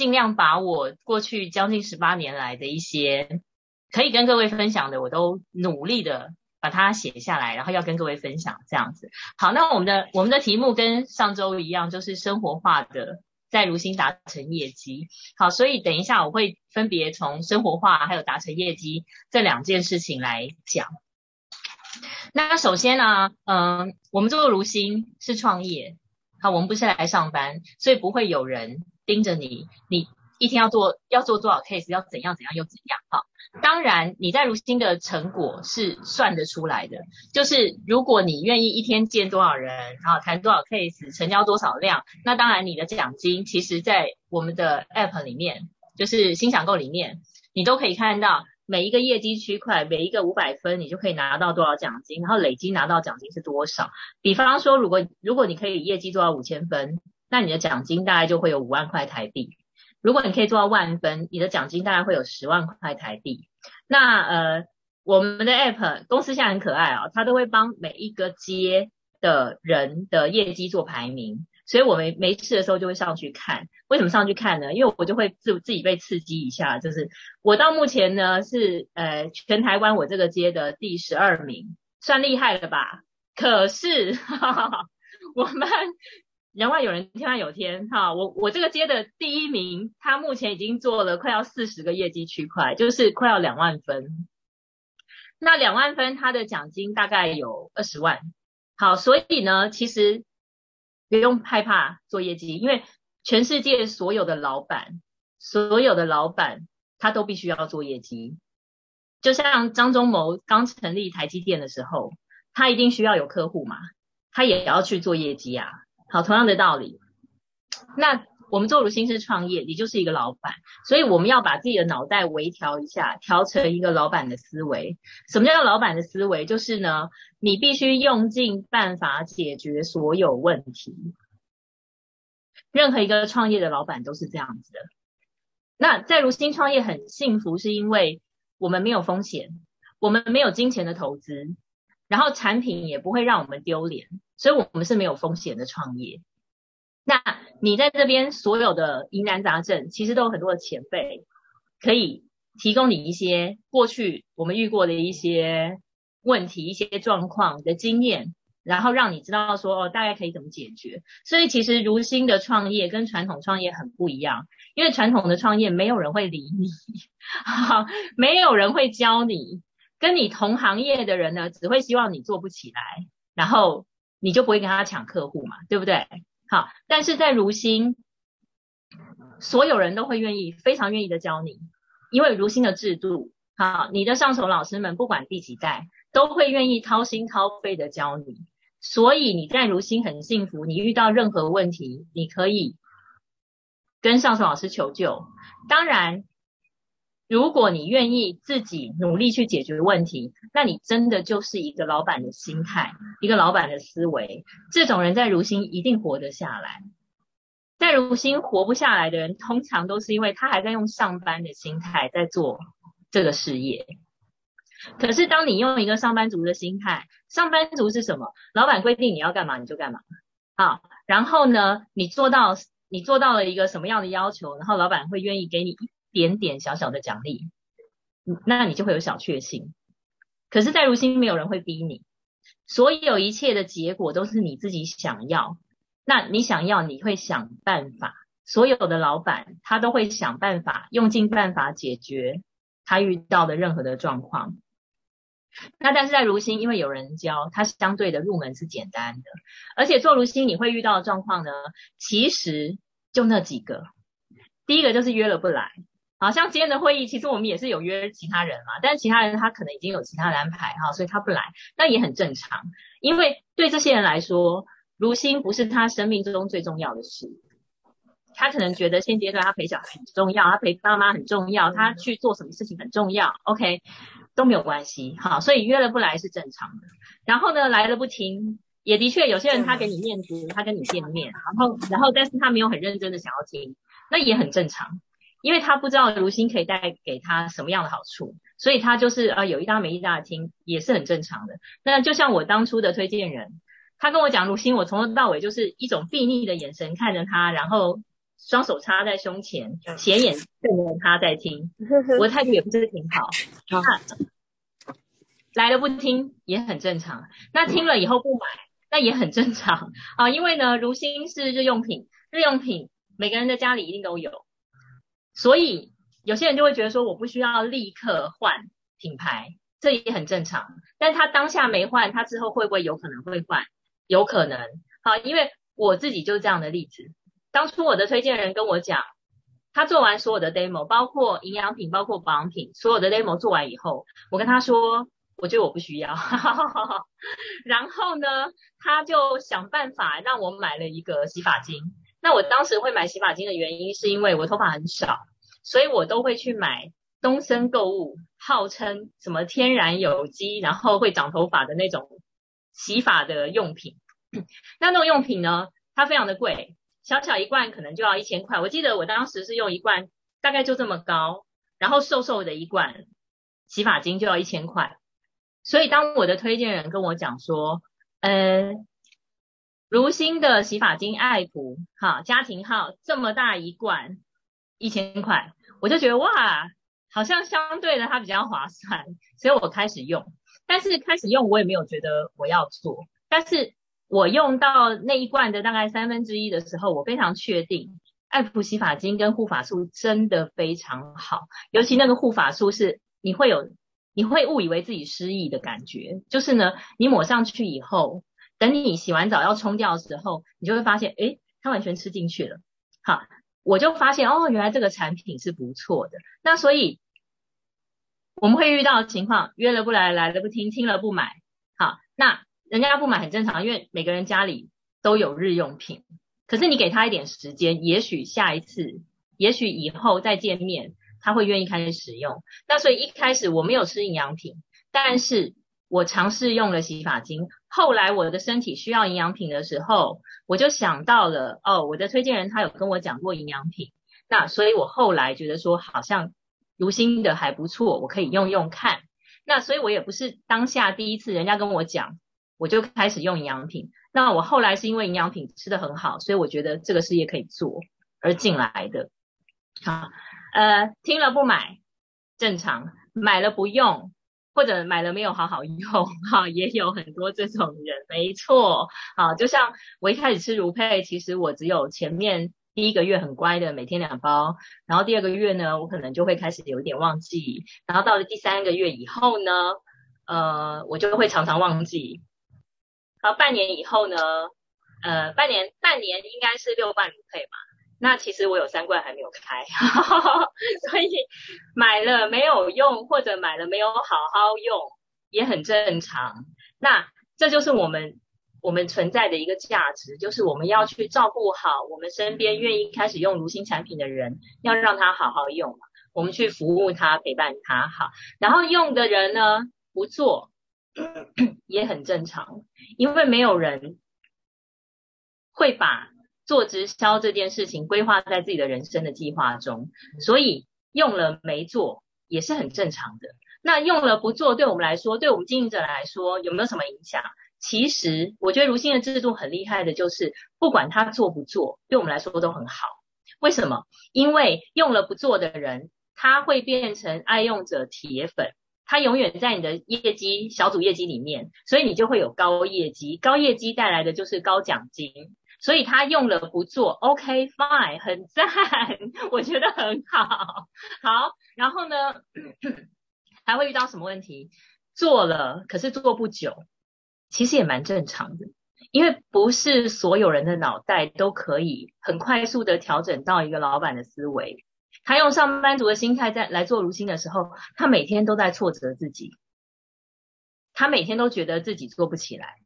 尽量把我过去将近十八年来的一些可以跟各位分享的，我都努力的把它写下来，然后要跟各位分享这样子。好，那我们的我们的题目跟上周一样，就是生活化的在如新达成业绩。好，所以等一下我会分别从生活化还有达成业绩这两件事情来讲。那首先呢，嗯，我们做如新是创业，好，我们不是来上班，所以不会有人盯着你，你一天要做要做多少 case，要怎样怎样又怎样，好，当然你在如新的成果是算得出来的，就是如果你愿意一天见多少人，然后谈多少 case，成交多少量，那当然你的奖金其实在我们的 app 里面，就是新享购里面，你都可以看到。每一个业绩区块，每一个五百分，你就可以拿到多少奖金，然后累积拿到奖金是多少？比方说，如果如果你可以业绩做到五千分，那你的奖金大概就会有五万块台币。如果你可以做到万分，你的奖金大概会有十万块台币。那呃，我们的 app 公司现在很可爱啊，它都会帮每一个街的人的业绩做排名。所以我们没事的时候就会上去看，为什么上去看呢？因为我就会自自己被刺激一下，就是我到目前呢是呃全台湾我这个街的第十二名，算厉害了吧？可是哈哈 我们人外有人，天外有天哈，我我这个街的第一名，他目前已经做了快要四十个业绩区块，就是快要两万分。那两万分他的奖金大概有二十万，好，所以呢，其实。不用害怕做业绩，因为全世界所有的老板，所有的老板他都必须要做业绩。就像张忠谋刚成立台积电的时候，他一定需要有客户嘛，他也要去做业绩啊。好，同样的道理，那我们做如新是创业，你就是一个老板，所以我们要把自己的脑袋微调一下，调成一个老板的思维。什么叫老板的思维？就是呢。你必须用尽办法解决所有问题。任何一个创业的老板都是这样子的。那在如新创业很幸福，是因为我们没有风险，我们没有金钱的投资，然后产品也不会让我们丢脸，所以我们是没有风险的创业。那你在这边所有的疑难杂症，其实都有很多的前辈可以提供你一些过去我们遇过的一些。问题一些状况的经验，然后让你知道说哦，大概可以怎么解决。所以其实如新的创业跟传统创业很不一样，因为传统的创业没有人会理你，没有人会教你，跟你同行业的人呢，只会希望你做不起来，然后你就不会跟他抢客户嘛，对不对？好，但是在如新，所有人都会愿意，非常愿意的教你，因为如新的制度，好，你的上手老师们不管第几代。都会愿意掏心掏肺的教你，所以你在如新很幸福。你遇到任何问题，你可以跟上手老师求救。当然，如果你愿意自己努力去解决问题，那你真的就是一个老板的心态，一个老板的思维。这种人在如新一定活得下来。在如新活不下来的人，通常都是因为他还在用上班的心态在做这个事业。可是，当你用一个上班族的心态，上班族是什么？老板规定你要干嘛你就干嘛，好，然后呢，你做到你做到了一个什么样的要求，然后老板会愿意给你一点点小小的奖励，那你就会有小确幸。可是，在如新没有人会逼你，所有一切的结果都是你自己想要。那你想要，你会想办法。所有的老板他都会想办法，用尽办法解决他遇到的任何的状况。那但是在如新，因为有人教，它相对的入门是简单的，而且做如新你会遇到的状况呢，其实就那几个。第一个就是约了不来，好像今天的会议，其实我们也是有约其他人嘛，但是其他人他可能已经有其他的安排哈，所以他不来，那也很正常，因为对这些人来说，如新不是他生命中最重要的事，他可能觉得现阶段他陪小孩很重要，他陪爸妈很重要，他去做什么事情很重要，OK。都没有关系，哈，所以约了不来是正常的。然后呢，来了不听，也的确有些人他给你面子，他跟你见面，然后然后但是他没有很认真的想要听，那也很正常，因为他不知道如新可以带给他什么样的好处，所以他就是呃有一搭没一搭的听，也是很正常的。那就像我当初的推荐人，他跟我讲如新，我从头到尾就是一种睥睨的眼神看着他，然后双手插在胸前，斜眼瞪着他在听，我的态度也不是挺 好。那来了不听也很正常，那听了以后不买，那也很正常啊。因为呢，如新是日用品，日用品每个人的家里一定都有，所以有些人就会觉得说，我不需要立刻换品牌，这也很正常。但他当下没换，他之后会不会有可能会换？有可能。好，因为我自己就是这样的例子。当初我的推荐人跟我讲，他做完所有的 demo，包括营养品、包括保养品，所有的 demo 做完以后，我跟他说，我觉得我不需要。然后呢，他就想办法让我买了一个洗发精。那我当时会买洗发精的原因，是因为我头发很少，所以我都会去买东森购物，号称什么天然有机，然后会长头发的那种洗发的用品。那那种用品呢，它非常的贵，小小一罐可能就要一千块。我记得我当时是用一罐，大概就这么高，然后瘦瘦的一罐洗发精就要一千块。所以当我的推荐人跟我讲说，嗯，如新的洗发精爱普哈家庭号这么大一罐一千块，我就觉得哇，好像相对的它比较划算，所以我开始用。但是开始用我也没有觉得我要做，但是。我用到那一罐的大概三分之一的时候，我非常确定，爱普洗发精跟护发素真的非常好，尤其那个护发素是你会有，你会误以为自己失忆的感觉，就是呢，你抹上去以后，等你洗完澡要冲掉的时候，你就会发现，诶，它完全吃进去了。好，我就发现，哦，原来这个产品是不错的。那所以我们会遇到情况，约了不来，来了不听，听了不买。好，那。人家不买很正常，因为每个人家里都有日用品。可是你给他一点时间，也许下一次，也许以后再见面，他会愿意开始使用。那所以一开始我没有吃营养品，但是我尝试用了洗发精。后来我的身体需要营养品的时候，我就想到了哦，我的推荐人他有跟我讲过营养品。那所以我后来觉得说好像如新的还不错，我可以用用看。那所以我也不是当下第一次人家跟我讲。我就开始用营养品，那我后来是因为营养品吃的很好，所以我觉得这个事业可以做而进来的。好，呃，听了不买正常，买了不用，或者买了没有好好用，哈，也有很多这种人，没错。啊，就像我一开始吃如配，其实我只有前面第一个月很乖的，每天两包，然后第二个月呢，我可能就会开始有点忘记，然后到了第三个月以后呢，呃，我就会常常忘记。好，半年以后呢？呃，半年半年应该是六罐乳配嘛。那其实我有三罐还没有开，所以买了没有用，或者买了没有好好用，也很正常。那这就是我们我们存在的一个价值，就是我们要去照顾好我们身边愿意开始用如新产品的人，要让他好好用，我们去服务他，陪伴他好。然后用的人呢，不做。也很正常，因为没有人会把做直销这件事情规划在自己的人生的计划中，所以用了没做也是很正常的。那用了不做，对我们来说，对我们经营者来说，有没有什么影响？其实我觉得如新的制度很厉害的，就是不管他做不做，对我们来说都很好。为什么？因为用了不做的人，他会变成爱用者铁粉。他永远在你的业绩小组业绩里面，所以你就会有高业绩，高业绩带来的就是高奖金。所以他用了不做，OK fine，很赞，我觉得很好。好，然后呢，还会遇到什么问题？做了，可是做不久，其实也蛮正常的，因为不是所有人的脑袋都可以很快速的调整到一个老板的思维。他用上班族的心态在来做如新的时候，他每天都在挫折自己，他每天都觉得自己做不起来，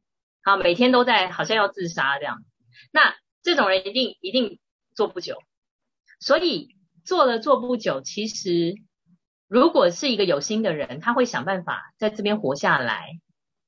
好，每天都在好像要自杀这样。那这种人一定一定做不久，所以做了做不久，其实如果是一个有心的人，他会想办法在这边活下来，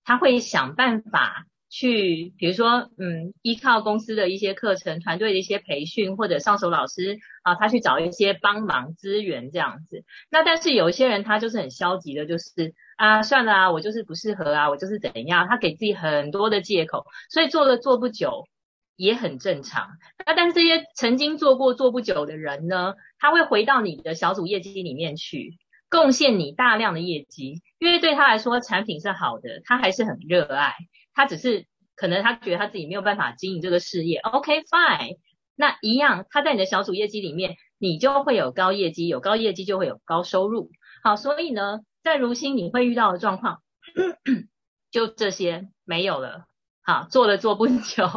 他会想办法。去，比如说，嗯，依靠公司的一些课程、团队的一些培训，或者上手老师啊，他去找一些帮忙资源这样子。那但是有一些人他就是很消极的，就是啊，算了啊，我就是不适合啊，我就是怎样，他给自己很多的借口，所以做了做不久，也很正常。那但是这些曾经做过做不久的人呢，他会回到你的小组业绩里面去，贡献你大量的业绩，因为对他来说产品是好的，他还是很热爱，他只是可能他觉得他自己没有办法经营这个事业。OK fine，那一样他在你的小组业绩里面，你就会有高业绩，有高业绩就会有高收入。好，所以呢，在如新你会遇到的状况，就这些没有了。好，做了做不久，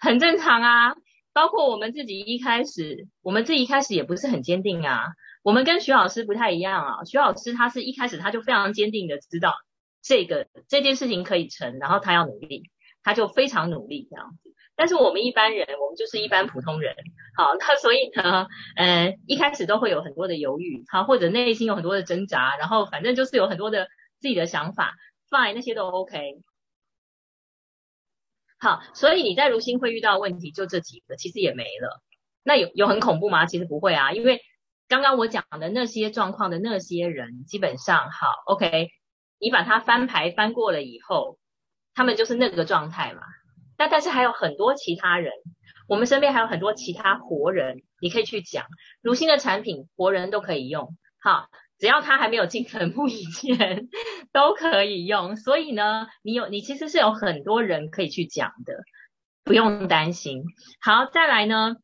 很正常啊。包括我们自己一开始，我们自己一开始也不是很坚定啊。我们跟徐老师不太一样啊。徐老师他是一开始他就非常坚定的知道这个这件事情可以成，然后他要努力，他就非常努力这样子。但是我们一般人，我们就是一般普通人，好，那所以呢，呃，一开始都会有很多的犹豫，好，或者内心有很多的挣扎，然后反正就是有很多的自己的想法，fine，那些都 OK。好，所以你在如新会遇到问题就这几个，其实也没了。那有有很恐怖吗？其实不会啊，因为刚刚我讲的那些状况的那些人，基本上好 OK，你把它翻牌翻过了以后，他们就是那个状态嘛。那但是还有很多其他人，我们身边还有很多其他活人，你可以去讲如新的产品，活人都可以用。好。只要他还没有进坟墓以前，都可以用。所以呢，你有你其实是有很多人可以去讲的，不用担心。好，再来呢，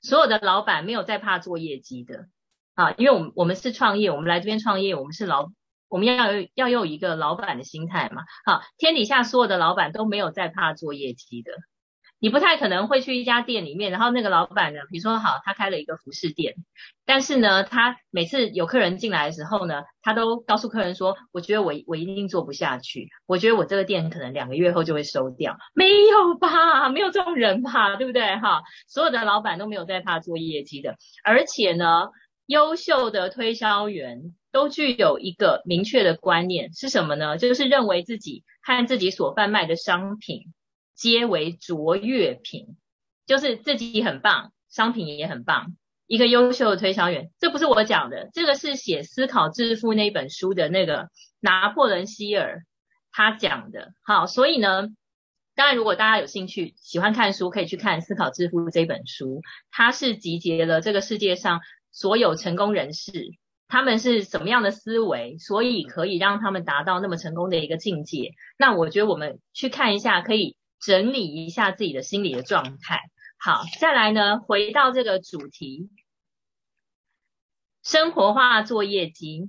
所有的老板没有在怕做业绩的啊，因为我们我们是创业，我们来这边创业，我们是老，我们要有要有一个老板的心态嘛。好，天底下所有的老板都没有在怕做业绩的。你不太可能会去一家店里面，然后那个老板呢，比如说好，他开了一个服饰店，但是呢，他每次有客人进来的时候呢，他都告诉客人说，我觉得我我一定做不下去，我觉得我这个店可能两个月后就会收掉。没有吧？没有这种人吧？对不对？哈，所有的老板都没有在怕做业绩的，而且呢，优秀的推销员都具有一个明确的观念是什么呢？就是认为自己和自己所贩卖的商品。皆为卓越品，就是自己很棒，商品也很棒，一个优秀的推销员。这不是我讲的，这个是写《思考致富》那本书的那个拿破仑希尔他讲的。好，所以呢，当然如果大家有兴趣喜欢看书，可以去看《思考致富》这本书，它是集结了这个世界上所有成功人士他们是什么样的思维，所以可以让他们达到那么成功的一个境界。那我觉得我们去看一下，可以。整理一下自己的心理的状态。好，再来呢，回到这个主题，生活化作业机。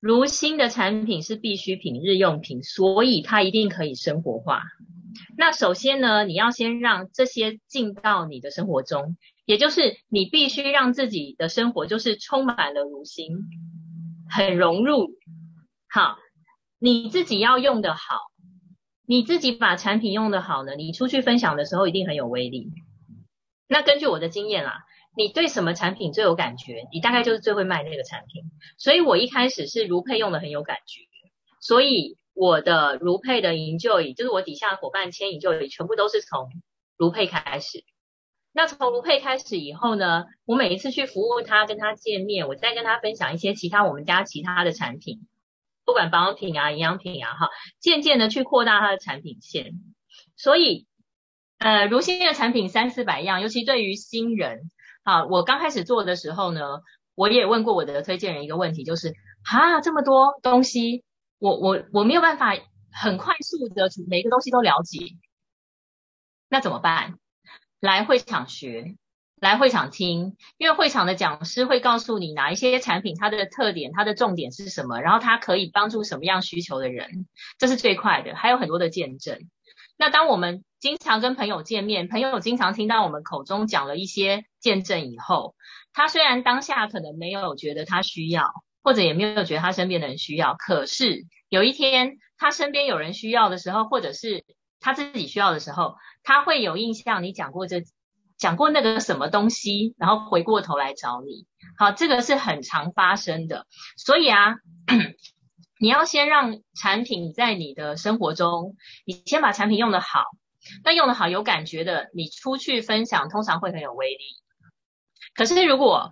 如新的产品是必需品、日用品，所以它一定可以生活化。那首先呢，你要先让这些进到你的生活中，也就是你必须让自己的生活就是充满了如新，很融入。好，你自己要用的好。你自己把产品用的好呢，你出去分享的时候一定很有威力。那根据我的经验啦，你对什么产品最有感觉，你大概就是最会卖那个产品。所以我一开始是如佩用的很有感觉，所以我的如佩的营救椅，就是我底下的伙伴牵引救椅，全部都是从如佩开始。那从如佩开始以后呢，我每一次去服务他，跟他见面，我再跟他分享一些其他我们家其他的产品。不管保养品啊、营养品啊，哈，渐渐的去扩大它的产品线。所以，呃，如新的产品三四百样，尤其对于新人，啊，我刚开始做的时候呢，我也问过我的推荐人一个问题，就是啊，这么多东西，我我我没有办法很快速的每个东西都了解，那怎么办？来会场学。来会场听，因为会场的讲师会告诉你哪一些产品它的特点、它的重点是什么，然后它可以帮助什么样需求的人，这是最快的。还有很多的见证。那当我们经常跟朋友见面，朋友经常听到我们口中讲了一些见证以后，他虽然当下可能没有觉得他需要，或者也没有觉得他身边的人需要，可是有一天他身边有人需要的时候，或者是他自己需要的时候，他会有印象你讲过这。讲过那个什么东西，然后回过头来找你，好，这个是很常发生的。所以啊，你要先让产品在你的生活中，你先把产品用的好，那用的好有感觉的，你出去分享通常会很有威力。可是如果，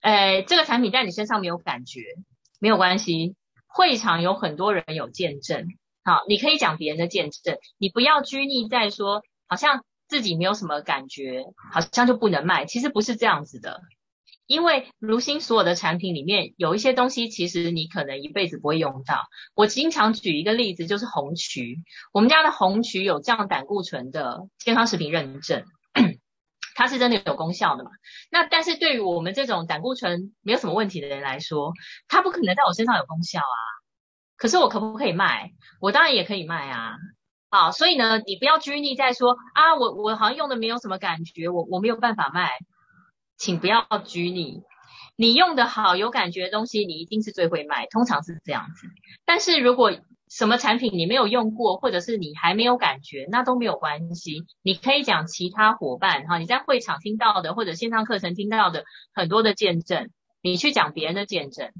呃，这个产品在你身上没有感觉，没有关系，会场有很多人有见证，好，你可以讲别人的见证，你不要拘泥在说，好像。自己没有什么感觉，好像就不能卖。其实不是这样子的，因为如新所有的产品里面有一些东西，其实你可能一辈子不会用到。我经常举一个例子，就是红曲。我们家的红曲有降胆固醇的健康食品认证，它是真的有功效的嘛？那但是对于我们这种胆固醇没有什么问题的人来说，它不可能在我身上有功效啊。可是我可不可以卖？我当然也可以卖啊。好，所以呢，你不要拘泥在说啊，我我好像用的没有什么感觉，我我没有办法卖，请不要拘泥。你用的好有感觉的东西，你一定是最会卖，通常是这样子。但是如果什么产品你没有用过，或者是你还没有感觉，那都没有关系。你可以讲其他伙伴哈，你在会场听到的，或者线上课程听到的很多的见证，你去讲别人的见证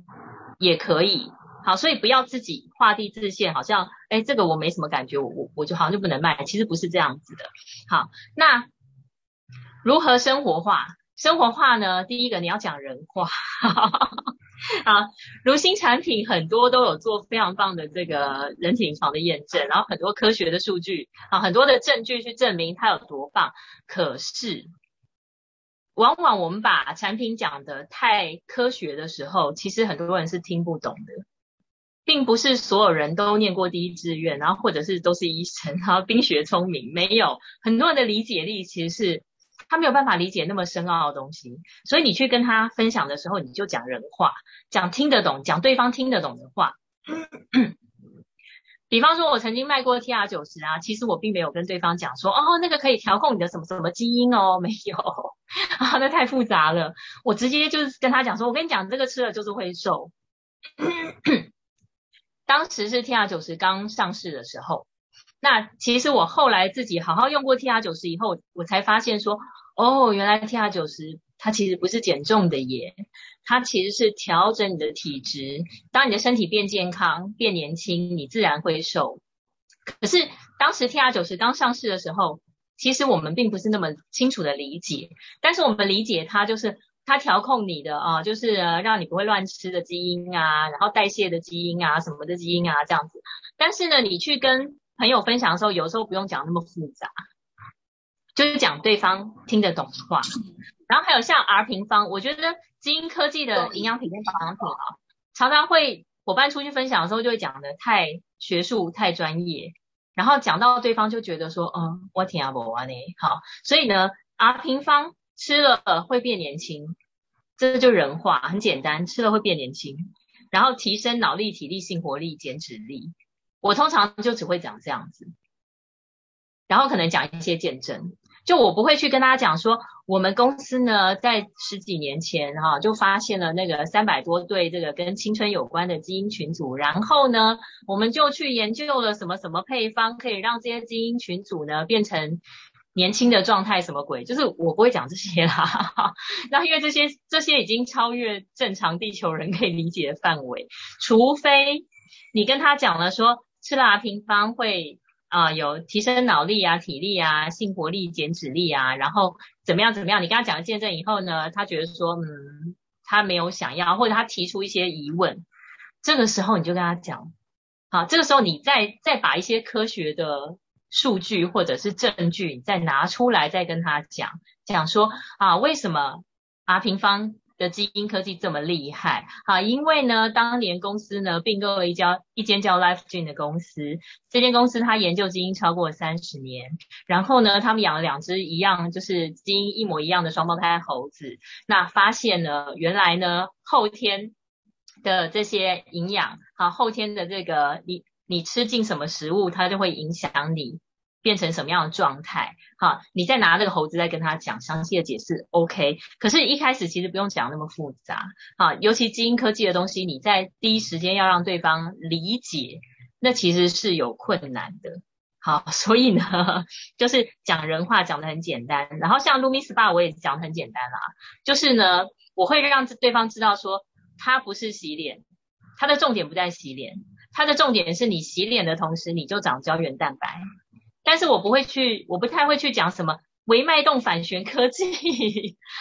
也可以。好，所以不要自己画地自限，好像哎，这个我没什么感觉，我我我就好像就不能卖，其实不是这样子的。好，那如何生活化？生活化呢？第一个你要讲人话。啊，如新产品很多都有做非常棒的这个人体临床的验证，然后很多科学的数据啊，很多的证据去证明它有多棒。可是，往往我们把产品讲的太科学的时候，其实很多人是听不懂的。并不是所有人都念过第一志愿，然后或者是都是医生，然后冰雪聪明，没有很多人的理解力其实是他没有办法理解那么深奥的东西，所以你去跟他分享的时候，你就讲人话，讲听得懂，讲对方听得懂的话。比方说，我曾经卖过 T R 九十啊，其实我并没有跟对方讲说，哦，那个可以调控你的什么什么基因哦，没有 啊，那太复杂了，我直接就是跟他讲说，我跟你讲，这个吃了就是会瘦。当时是 T R 九十刚上市的时候，那其实我后来自己好好用过 T R 九十以后，我才发现说，哦，原来 T R 九十它其实不是减重的耶，它其实是调整你的体质。当你的身体变健康、变年轻，你自然会瘦。可是当时 T R 九十刚上市的时候，其实我们并不是那么清楚的理解，但是我们理解它就是。它调控你的啊，就是让你不会乱吃的基因啊，然后代谢的基因啊，什么的基因啊，这样子。但是呢，你去跟朋友分享的时候，有时候不用讲那么复杂，就是讲对方听得懂的话。然后还有像 R 平方，我觉得基因科技的营养品跟保养品啊，常常会伙伴出去分享的时候，就会讲的太学术、太专业，然后讲到对方就觉得说，嗯，我听阿伯啊呢，好，所以呢，R 平方。吃了会变年轻，这就人话，很简单，吃了会变年轻，然后提升脑力、体力、性活力、减脂力。我通常就只会讲这样子，然后可能讲一些见证，就我不会去跟大家讲说，我们公司呢在十几年前哈就发现了那个三百多对这个跟青春有关的基因群组，然后呢我们就去研究了什么什么配方可以让这些基因群组呢变成。年轻的状态什么鬼？就是我不会讲这些啦。那因为这些这些已经超越正常地球人可以理解的范围，除非你跟他讲了说吃辣平方会啊有提升脑力啊、体力啊、性活力、减脂力啊，然后怎么样怎么样？你跟他讲了见证以后呢，他觉得说嗯他没有想要，或者他提出一些疑问，这个时候你就跟他讲，好，这个时候你再再把一些科学的。数据或者是证据，再拿出来再跟他讲讲说啊，为什么 R 平方的基因科技这么厉害？啊，因为呢，当年公司呢并购了一家一间叫 LifeGene 的公司，这间公司它研究基因超过三十年，然后呢，他们养了两只一样就是基因一模一样的双胞胎猴子，那发现呢，原来呢后天的这些营养，啊，后天的这个你。你吃进什么食物，它就会影响你变成什么样的状态。好，你再拿这个猴子再跟他讲详细的解释，OK。可是，一开始其实不用讲那么复杂。好，尤其基因科技的东西，你在第一时间要让对方理解，那其实是有困难的。好，所以呢，就是讲人话讲的很简单。然后像 Lumi Spa 我也讲的很简单啦，就是呢，我会让对方知道说，它不是洗脸，它的重点不在洗脸。它的重点是你洗脸的同时，你就长胶原蛋白。但是我不会去，我不太会去讲什么微脉动反旋科技，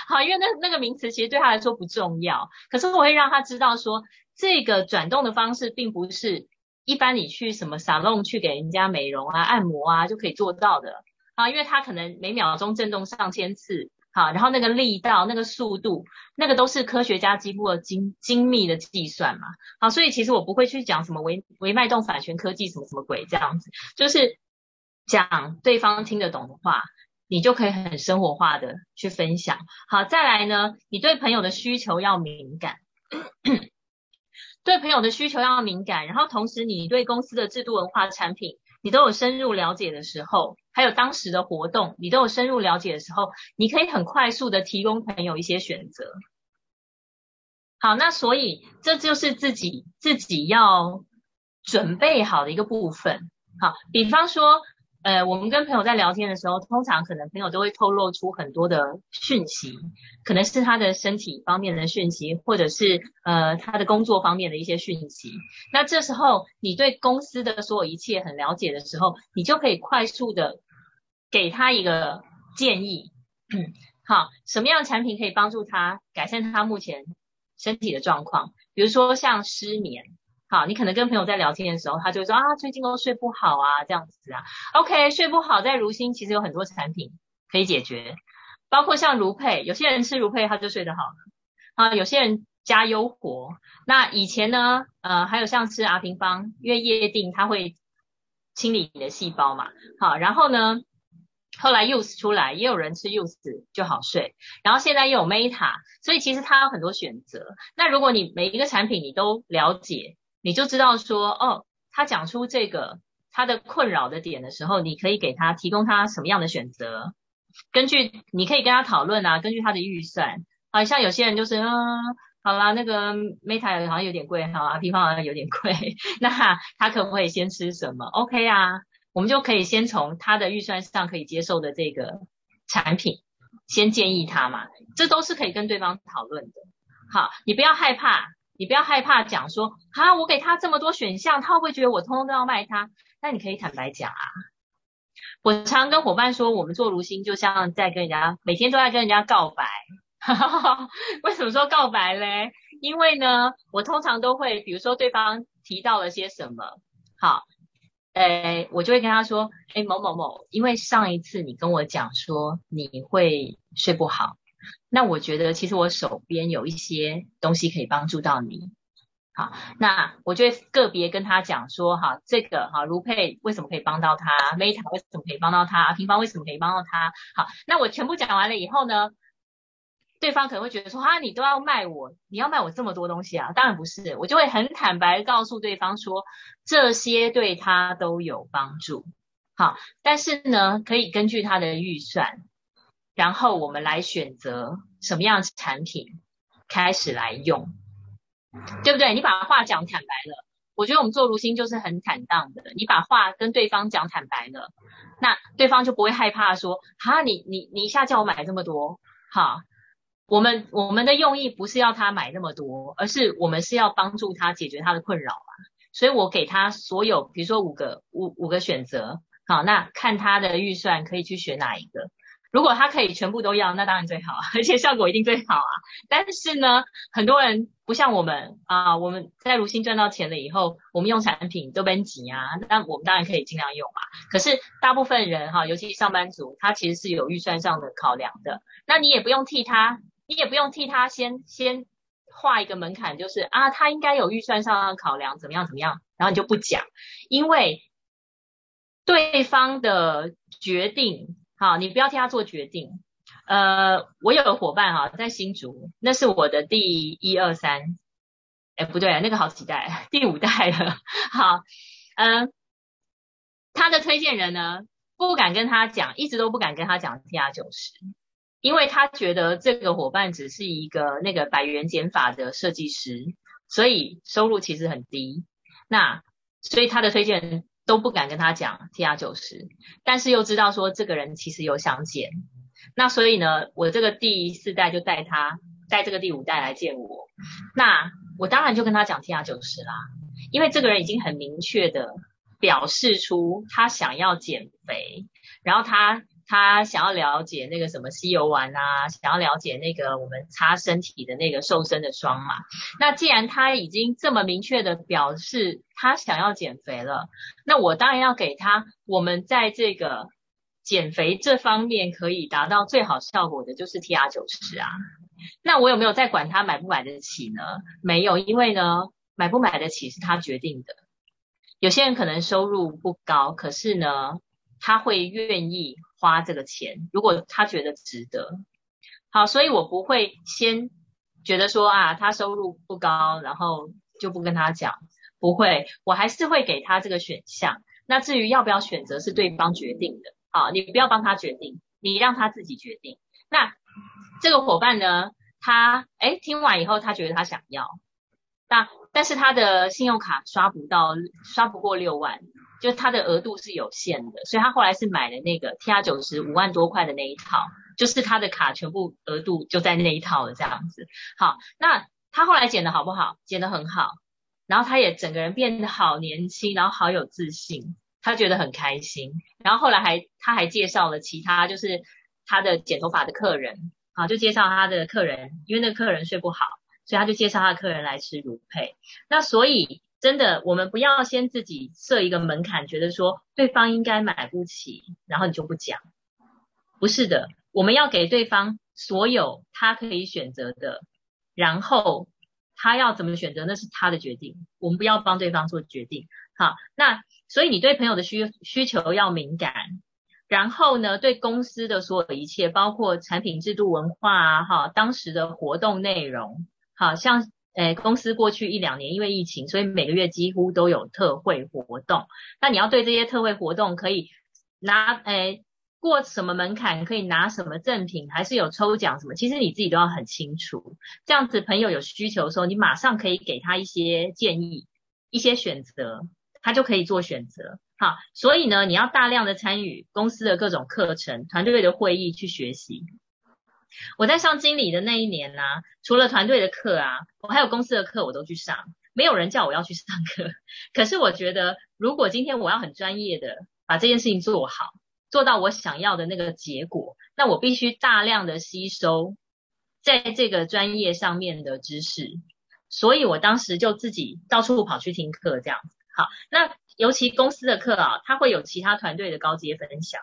好，因为那那个名词其实对他来说不重要。可是我会让他知道说，这个转动的方式并不是一般你去什么沙龙去给人家美容啊、按摩啊就可以做到的。啊，因为它可能每秒钟震动上千次，好，然后那个力道、那个速度，那个都是科学家经过精精密的计算嘛，好，所以其实我不会去讲什么微微脉动反旋科技什么什么鬼这样子，就是讲对方听得懂的话，你就可以很生活化的去分享。好，再来呢，你对朋友的需求要敏感。对朋友的需求要敏感，然后同时你对公司的制度、文化、产品，你都有深入了解的时候，还有当时的活动，你都有深入了解的时候，你可以很快速的提供朋友一些选择。好，那所以这就是自己自己要准备好的一个部分。好，比方说。呃，我们跟朋友在聊天的时候，通常可能朋友都会透露出很多的讯息，可能是他的身体方面的讯息，或者是呃他的工作方面的一些讯息。那这时候你对公司的所有一切很了解的时候，你就可以快速的给他一个建议。嗯，好，什么样的产品可以帮助他改善他目前身体的状况？比如说像失眠。好，你可能跟朋友在聊天的时候，他就说啊，最近都睡不好啊，这样子啊。OK，睡不好，在如新其实有很多产品可以解决，包括像如佩，有些人吃如佩他就睡得好啊，有些人加优活。那以前呢，呃，还有像吃阿平方，因为叶定它会清理你的细胞嘛。好，然后呢，后来 Use 出来，也有人吃 Use 就好睡，然后现在又有 Meta，所以其实它有很多选择。那如果你每一个产品你都了解，你就知道说，哦，他讲出这个他的困扰的点的时候，你可以给他提供他什么样的选择？根据你可以跟他讨论啊，根据他的预算，好像有些人就是，嗯，好啦，那个 Meta 好像有点贵，好啊，平方好像有点贵，那他可不可以先吃什么？OK 啊，我们就可以先从他的预算上可以接受的这个产品先建议他嘛，这都是可以跟对方讨论的。好，你不要害怕。你不要害怕讲说，哈，我给他这么多选项，他会不会觉得我通通都要卖他？那你可以坦白讲啊。我常跟伙伴说，我们做如新就像在跟人家每天都在跟人家告白。为什么说告白嘞？因为呢，我通常都会，比如说对方提到了些什么，好，诶，我就会跟他说，诶，某某某，因为上一次你跟我讲说你会睡不好。那我觉得其实我手边有一些东西可以帮助到你，好，那我就会个别跟他讲说，哈，这个哈，卢佩为什么可以帮到他，Meta 为什么可以帮到他，平方为什么可以帮到他，好，那我全部讲完了以后呢，对方可能会觉得说，哈，你都要卖我，你要卖我这么多东西啊？当然不是，我就会很坦白告诉对方说，这些对他都有帮助，好，但是呢，可以根据他的预算。然后我们来选择什么样的产品开始来用，对不对？你把话讲坦白了，我觉得我们做如新就是很坦荡的。你把话跟对方讲坦白了，那对方就不会害怕说，哈，你你你一下叫我买这么多，哈，我们我们的用意不是要他买那么多，而是我们是要帮助他解决他的困扰嘛。所以我给他所有，比如说五个五五个选择，好，那看他的预算可以去选哪一个。如果他可以全部都要，那当然最好，而且效果一定最好啊。但是呢，很多人不像我们啊，我们在如新赚到钱了以后，我们用产品都奔急啊，那我们当然可以尽量用嘛。可是大部分人哈，尤其上班族，他其实是有预算上的考量的。那你也不用替他，你也不用替他先先画一个门槛，就是啊，他应该有预算上的考量，怎么样怎么样，然后你就不讲，因为对方的决定。好，你不要替他做决定。呃，我有个伙伴哈，在新竹，那是我的第一二三，哎，不对，那个好几代，第五代了。好，嗯，他的推荐人呢，不敢跟他讲，一直都不敢跟他讲 T R 九十，因为他觉得这个伙伴只是一个那个百元减法的设计师，所以收入其实很低。那所以他的推荐人。都不敢跟他讲 T R 九十，但是又知道说这个人其实有想减，那所以呢，我这个第四代就带他带这个第五代来见我，那我当然就跟他讲 T R 九十啦，因为这个人已经很明确的表示出他想要减肥，然后他。他想要了解那个什么西游丸啊，想要了解那个我们擦身体的那个瘦身的霜嘛。那既然他已经这么明确的表示他想要减肥了，那我当然要给他我们在这个减肥这方面可以达到最好效果的就是 T R 九十啊。那我有没有在管他买不买得起呢？没有，因为呢，买不买得起是他决定的。有些人可能收入不高，可是呢，他会愿意花这个钱，如果他觉得值得。好，所以我不会先觉得说啊，他收入不高，然后就不跟他讲，不会，我还是会给他这个选项。那至于要不要选择，是对方决定的。好，你不要帮他决定，你让他自己决定。那这个伙伴呢，他哎听完以后，他觉得他想要，那但是他的信用卡刷不到，刷不过六万，就他的额度是有限的，所以他后来是买了那个 T R 九十五万多块的那一套。就是他的卡全部额度就在那一套了，这样子。好，那他后来剪的好不好？剪的很好，然后他也整个人变得好年轻，然后好有自信，他觉得很开心。然后后来还他还介绍了其他，就是他的剪头发的客人，啊，就介绍他的客人，因为那个客人睡不好，所以他就介绍他的客人来吃乳配。那所以真的，我们不要先自己设一个门槛，觉得说对方应该买不起，然后你就不讲，不是的。我们要给对方所有他可以选择的，然后他要怎么选择那是他的决定，我们不要帮对方做决定。好，那所以你对朋友的需需求要敏感，然后呢，对公司的所有一切，包括产品制度、文化啊，哈，当时的活动内容，好像诶公司过去一两年因为疫情，所以每个月几乎都有特惠活动，那你要对这些特惠活动可以拿诶。过什么门槛可以拿什么赠品，还是有抽奖什么？其实你自己都要很清楚。这样子朋友有需求的时候，你马上可以给他一些建议、一些选择，他就可以做选择。好，所以呢，你要大量的参与公司的各种课程、团队的会议去学习。我在上经理的那一年呢，除了团队的课啊，我还有公司的课我都去上。没有人叫我要去上课，可是我觉得，如果今天我要很专业的把这件事情做好。做到我想要的那个结果，那我必须大量的吸收在这个专业上面的知识，所以我当时就自己到处跑去听课，这样子。好，那尤其公司的课啊，他会有其他团队的高阶分享。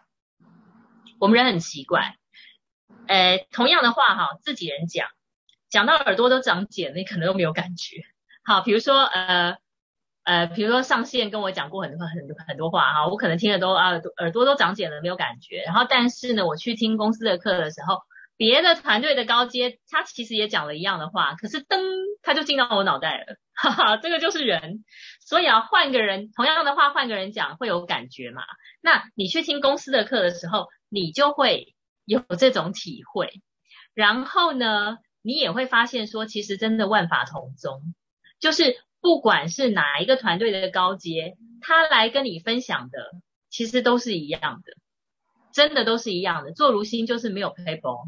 我们人很奇怪，呃，同样的话哈，自己人讲，讲到耳朵都长茧，你可能都没有感觉。好，比如说呃。呃，比如说上线跟我讲过很多很多很多话哈，我可能听得都啊耳朵耳朵都长茧了，没有感觉。然后但是呢，我去听公司的课的时候，别的团队的高阶他其实也讲了一样的话，可是噔他就进到我脑袋了，哈哈，这个就是人。所以啊，换个人同样的话换个人讲会有感觉嘛？那你去听公司的课的时候，你就会有这种体会。然后呢，你也会发现说，其实真的万法同宗，就是。不管是哪一个团队的高阶，他来跟你分享的，其实都是一样的，真的都是一样的。做如新就是没有 paper，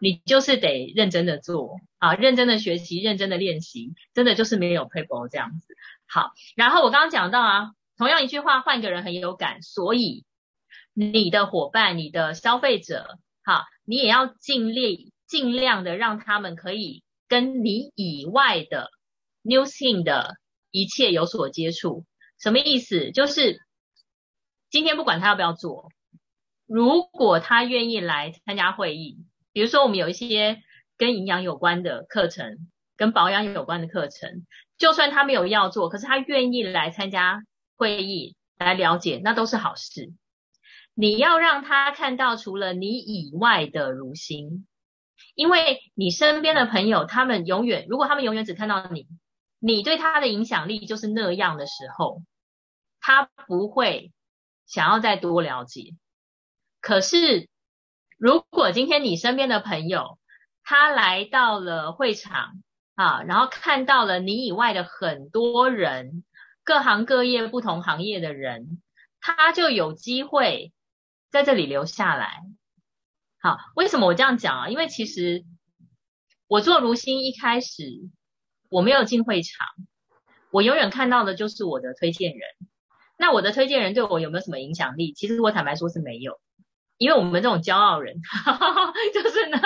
你就是得认真的做啊，认真的学习，认真的练习，真的就是没有 paper 这样子。好，然后我刚刚讲到啊，同样一句话换一个人很有感，所以你的伙伴、你的消费者，哈，你也要尽力尽量的让他们可以跟你以外的。New thing 的一切有所接触，什么意思？就是今天不管他要不要做，如果他愿意来参加会议，比如说我们有一些跟营养有关的课程，跟保养有关的课程，就算他没有要做，可是他愿意来参加会议来了解，那都是好事。你要让他看到除了你以外的如新，因为你身边的朋友，他们永远如果他们永远只看到你。你对他的影响力就是那样的时候，他不会想要再多了解。可是，如果今天你身边的朋友他来到了会场啊，然后看到了你以外的很多人，各行各业不同行业的人，他就有机会在这里留下来。好，为什么我这样讲啊？因为其实我做如新一开始。我没有进会场，我永远看到的就是我的推荐人。那我的推荐人对我有没有什么影响力？其实我坦白说是没有，因为我们这种骄傲人，就是呢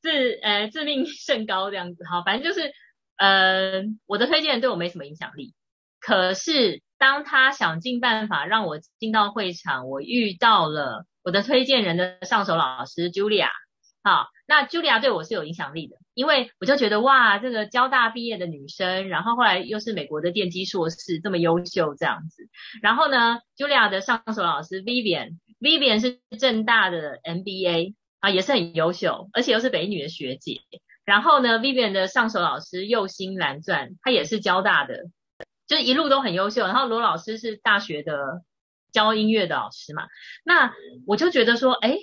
自呃自命甚高这样子。好，反正就是呃我的推荐人对我没什么影响力。可是当他想尽办法让我进到会场，我遇到了我的推荐人的上手老师 Julia。好，那 Julia 对我是有影响力的，因为我就觉得哇，这个交大毕业的女生，然后后来又是美国的电机硕士，这么优秀这样子。然后呢，Julia 的上手老师 Vivian，Vivian 是正大的 MBA 啊，也是很优秀，而且又是北女的学姐。然后呢，Vivian 的上手老师右心蓝钻，他也是交大的，就一路都很优秀。然后罗老师是大学的教音乐的老师嘛，那我就觉得说，哎。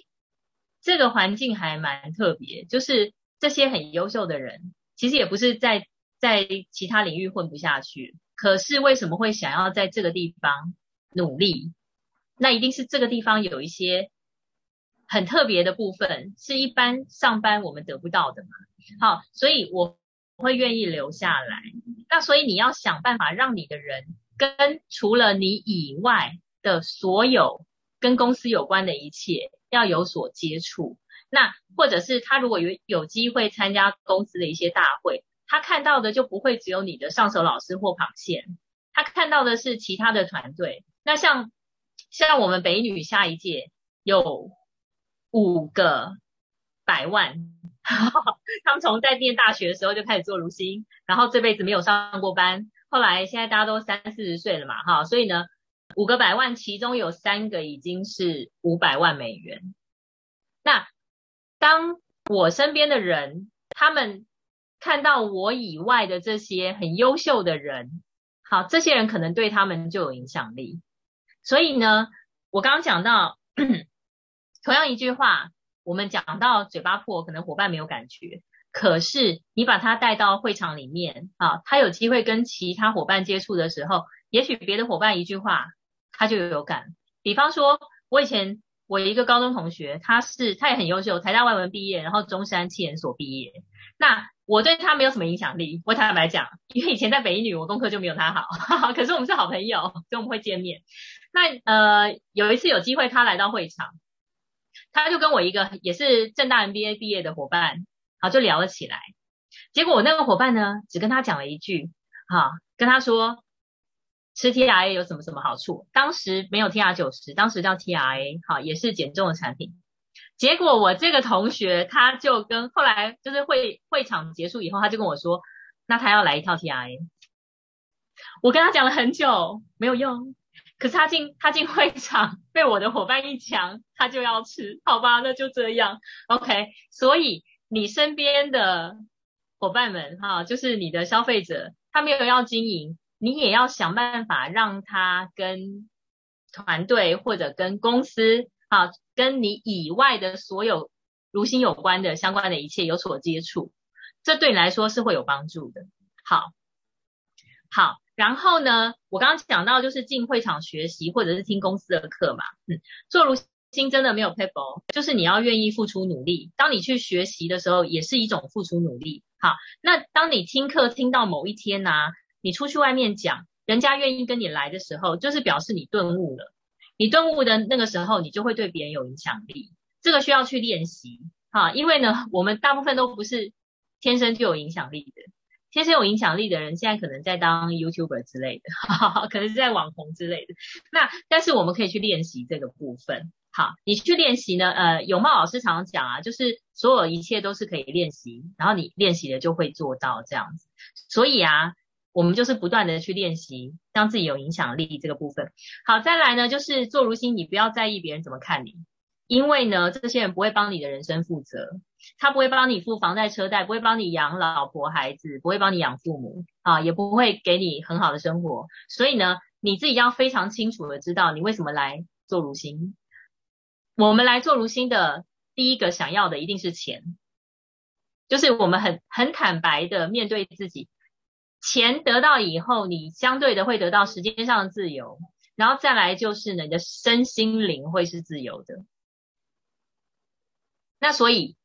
这个环境还蛮特别，就是这些很优秀的人，其实也不是在在其他领域混不下去，可是为什么会想要在这个地方努力？那一定是这个地方有一些很特别的部分，是一般上班我们得不到的嘛。好，所以我会愿意留下来。那所以你要想办法让你的人跟除了你以外的所有跟公司有关的一切。要有所接触，那或者是他如果有有机会参加公司的一些大会，他看到的就不会只有你的上手老师或螃蟹，他看到的是其他的团队。那像像我们北女下一届有五个百万，他们从在念大学的时候就开始做如新，然后这辈子没有上过班，后来现在大家都三四十岁了嘛，哈，所以呢。五个百万，其中有三个已经是五百万美元。那当我身边的人，他们看到我以外的这些很优秀的人，好，这些人可能对他们就有影响力。所以呢，我刚刚讲到，同样一句话，我们讲到嘴巴破，可能伙伴没有感觉，可是你把他带到会场里面，啊，他有机会跟其他伙伴接触的时候，也许别的伙伴一句话。他就有感，比方说，我以前我一个高中同学，他是他也很优秀，台大外文毕业，然后中山气研所毕业。那我对他没有什么影响力，我坦白讲，因为以前在北一女，我功课就没有他好。可是我们是好朋友，所以我们会见面。那呃有一次有机会，他来到会场，他就跟我一个也是正大 MBA 毕业的伙伴，好就聊了起来。结果我那个伙伴呢，只跟他讲了一句，哈，跟他说。吃 T R A 有什么什么好处？当时没有 T R 九十，当时叫 T R A，好，也是减重的产品。结果我这个同学他就跟后来就是会会场结束以后，他就跟我说，那他要来一套 T R A。我跟他讲了很久，没有用。可是他进他进会场被我的伙伴一抢，他就要吃，好吧，那就这样。OK，所以你身边的伙伴们哈，就是你的消费者，他没有要经营。你也要想办法让他跟团队或者跟公司啊，跟你以外的所有如新有关的相关的一切有所接触，这对你来说是会有帮助的。好，好，然后呢，我刚刚讲到就是进会场学习或者是听公司的课嘛，嗯，做如新真的没有 paper，就是你要愿意付出努力。当你去学习的时候，也是一种付出努力。好，那当你听课听到某一天呢？你出去外面讲，人家愿意跟你来的时候，就是表示你顿悟了。你顿悟的那个时候，你就会对别人有影响力。这个需要去练习，哈，因为呢，我们大部分都不是天生就有影响力的。天生有影响力的人，现在可能在当 YouTuber 之类的，可能是在网红之类的。那但是我们可以去练习这个部分。好，你去练习呢？呃，永茂老师常常讲啊，就是所有一切都是可以练习，然后你练习了就会做到这样子。所以啊。我们就是不断的去练习，让自己有影响力这个部分。好，再来呢，就是做如新，你不要在意别人怎么看你，因为呢，这些人不会帮你的人生负责，他不会帮你付房贷车贷，不会帮你养老婆孩子，不会帮你养父母啊，也不会给你很好的生活。所以呢，你自己要非常清楚的知道你为什么来做如新。我们来做如新的第一个想要的一定是钱，就是我们很很坦白的面对自己。钱得到以后，你相对的会得到时间上的自由，然后再来就是你的身心灵会是自由的。那所以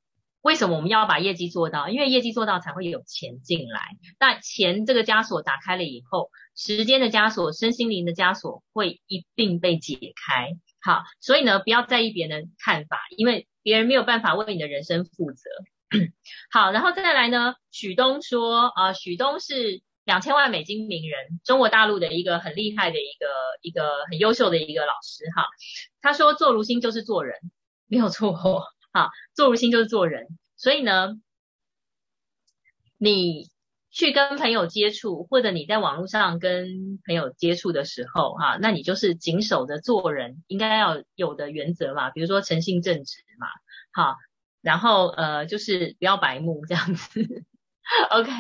为什么我们要把业绩做到？因为业绩做到才会有钱进来。那钱这个枷锁打开了以后，时间的枷锁、身心灵的枷锁会一并被解开。好，所以呢，不要在意别人的看法，因为别人没有办法为你的人生负责。好，然后再来呢，许东说啊，许东是。两千万美金名人，中国大陆的一个很厉害的一个一个很优秀的一个老师哈，他说做如新就是做人，没有错好，做如新就是做人，所以呢，你去跟朋友接触，或者你在网络上跟朋友接触的时候哈，那你就是谨守着做人应该要有的原则嘛，比如说诚信正直嘛，好，然后呃就是不要白目这样子。OK，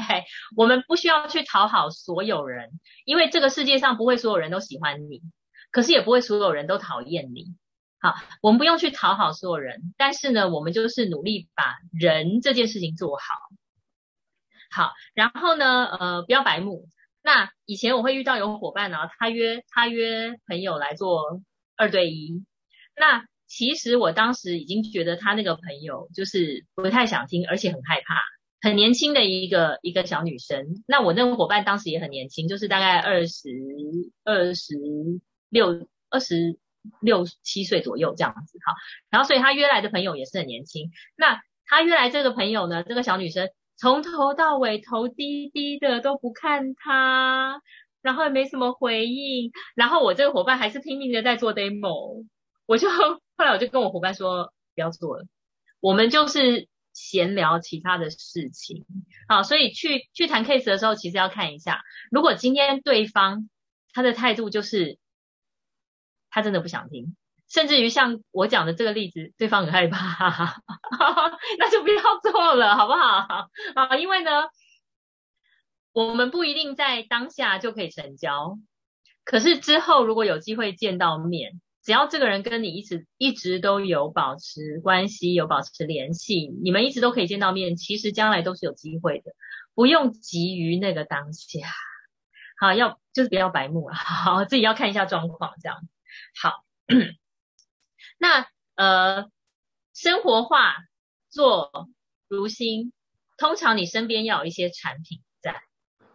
我们不需要去讨好所有人，因为这个世界上不会所有人都喜欢你，可是也不会所有人都讨厌你。好，我们不用去讨好所有人，但是呢，我们就是努力把人这件事情做好。好，然后呢，呃，不要白目。那以前我会遇到有伙伴呢，他约他约朋友来做二对一，那其实我当时已经觉得他那个朋友就是不太想听，而且很害怕。很年轻的一个一个小女生，那我那个伙伴当时也很年轻，就是大概二十二十六二十六七岁左右这样子哈。然后所以他约来的朋友也是很年轻。那他约来这个朋友呢，这个小女生从头到尾头低低的都不看她，然后也没什么回应。然后我这个伙伴还是拼命的在做 demo，我就 后来我就跟我伙伴说不要做了，我们就是。闲聊其他的事情，好，所以去去谈 case 的时候，其实要看一下，如果今天对方他的态度就是他真的不想听，甚至于像我讲的这个例子，对方很害怕，那就不要做了，好不好？啊，因为呢，我们不一定在当下就可以成交，可是之后如果有机会见到面。只要这个人跟你一直一直都有保持关系，有保持联系，你们一直都可以见到面，其实将来都是有机会的，不用急于那个当下。好，要就是不要白目了，好，自己要看一下状况，这样好。那呃，生活化做如新，通常你身边要有一些产品在，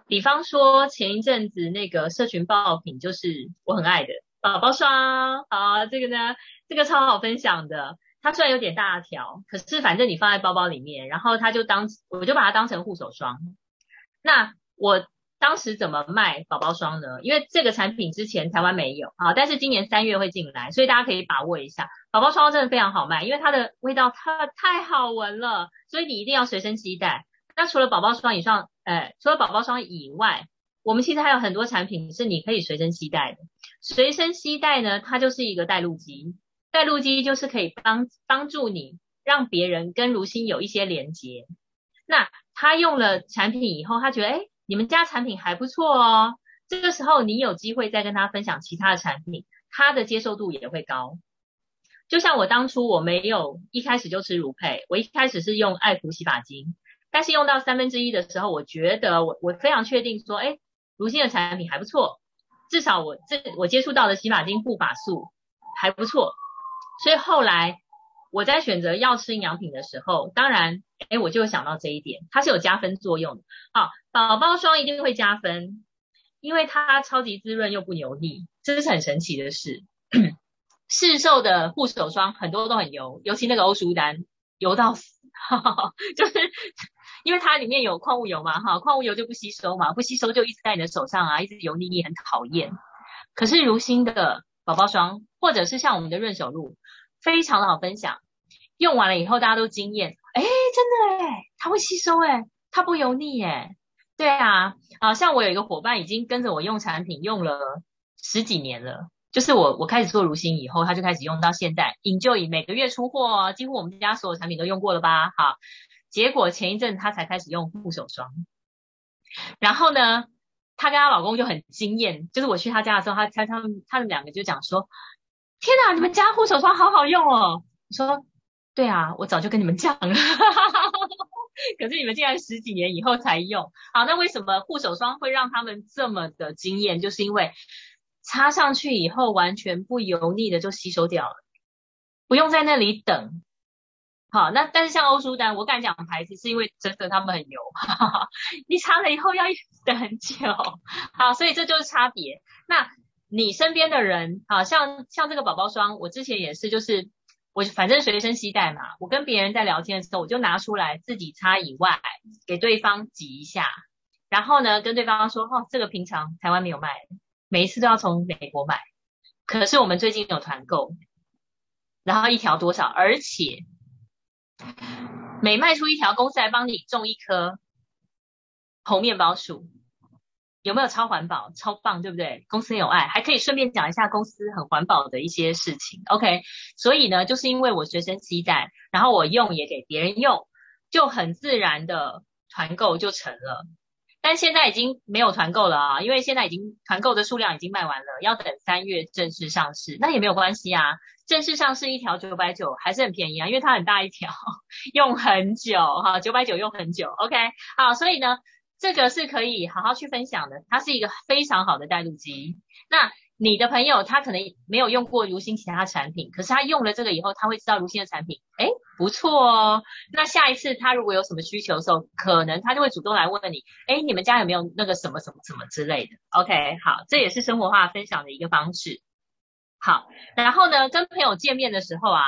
比方说前一阵子那个社群爆品，就是我很爱的。宝宝霜，啊，这个呢，这个超好分享的。它虽然有点大条，可是反正你放在包包里面，然后它就当，我就把它当成护手霜。那我当时怎么卖宝宝霜呢？因为这个产品之前台湾没有啊，但是今年三月会进来，所以大家可以把握一下。宝宝霜真的非常好卖，因为它的味道它太好闻了，所以你一定要随身携带。那除了宝宝霜以上，呃，除了宝宝霜以外，我们其实还有很多产品是你可以随身携带的。随身携带呢，它就是一个带路机。带路机就是可以帮帮助你让别人跟如新有一些连接。那他用了产品以后，他觉得哎，你们家产品还不错哦。这个时候你有机会再跟他分享其他的产品，他的接受度也会高。就像我当初我没有一开始就吃乳配，我一开始是用爱芙洗发精，但是用到三分之一的时候，我觉得我我非常确定说，哎，如新的产品还不错。至少我这我接触到的洗发精护发素还不错，所以后来我在选择要吃营养品的时候，当然，哎，我就想到这一点，它是有加分作用的。好，宝宝霜一定会加分，因为它超级滋润又不油腻，这是很神奇的事。市售的护手霜很多都很油，尤其那个欧舒丹，油到死，就是。因为它里面有矿物油嘛，哈，矿物油就不吸收嘛，不吸收就一直在你的手上啊，一直油腻腻，很讨厌。可是如新的宝宝霜，或者是像我们的润手露，非常的好分享，用完了以后大家都惊艳，哎，真的哎，它会吸收哎，它不油腻哎，对啊，啊，像我有一个伙伴已经跟着我用产品用了十几年了，就是我我开始做如新以后，他就开始用到现在，引就以每个月出货，几乎我们家所有产品都用过了吧，好。结果前一阵他才开始用护手霜，然后呢，她跟她老公就很惊艳，就是我去他家的时候，他他他们他们两个就讲说：“天哪，你们家护手霜好好用哦！”说：“对啊，我早就跟你们讲了，可是你们竟然十几年以后才用。好，那为什么护手霜会让他们这么的惊艳？就是因为擦上去以后完全不油腻的就吸收掉了，不用在那里等。”好，那但是像欧舒丹，我敢讲牌子，是因为真的他们很油，你擦了以后要等很久。好，所以这就是差别。那你身边的人，好像像这个宝宝霜，我之前也是，就是我反正随身携带嘛，我跟别人在聊天的时候，我就拿出来自己擦以外，给对方挤一下，然后呢跟对方说，哦，这个平常台湾没有卖，每一次都要从美国买，可是我们最近有团购，然后一条多少，而且每卖出一条，公司来帮你种一棵红面包树。有没有超环保、超棒，对不对？公司有爱，还可以顺便讲一下公司很环保的一些事情。OK，所以呢，就是因为我随身携带，然后我用也给别人用，就很自然的团购就成了。但现在已经没有团购了啊，因为现在已经团购的数量已经卖完了，要等三月正式上市。那也没有关系啊，正式上市一条九百九还是很便宜啊，因为它很大一条，用很久哈，九百九用很久。OK，好，所以呢。这个是可以好好去分享的，它是一个非常好的带路机。那你的朋友他可能没有用过如新其他产品，可是他用了这个以后，他会知道如新的产品，哎，不错哦。那下一次他如果有什么需求的时候，可能他就会主动来问你，哎，你们家有没有那个什么什么什么之类的？OK，好，这也是生活化分享的一个方式。好，然后呢，跟朋友见面的时候啊，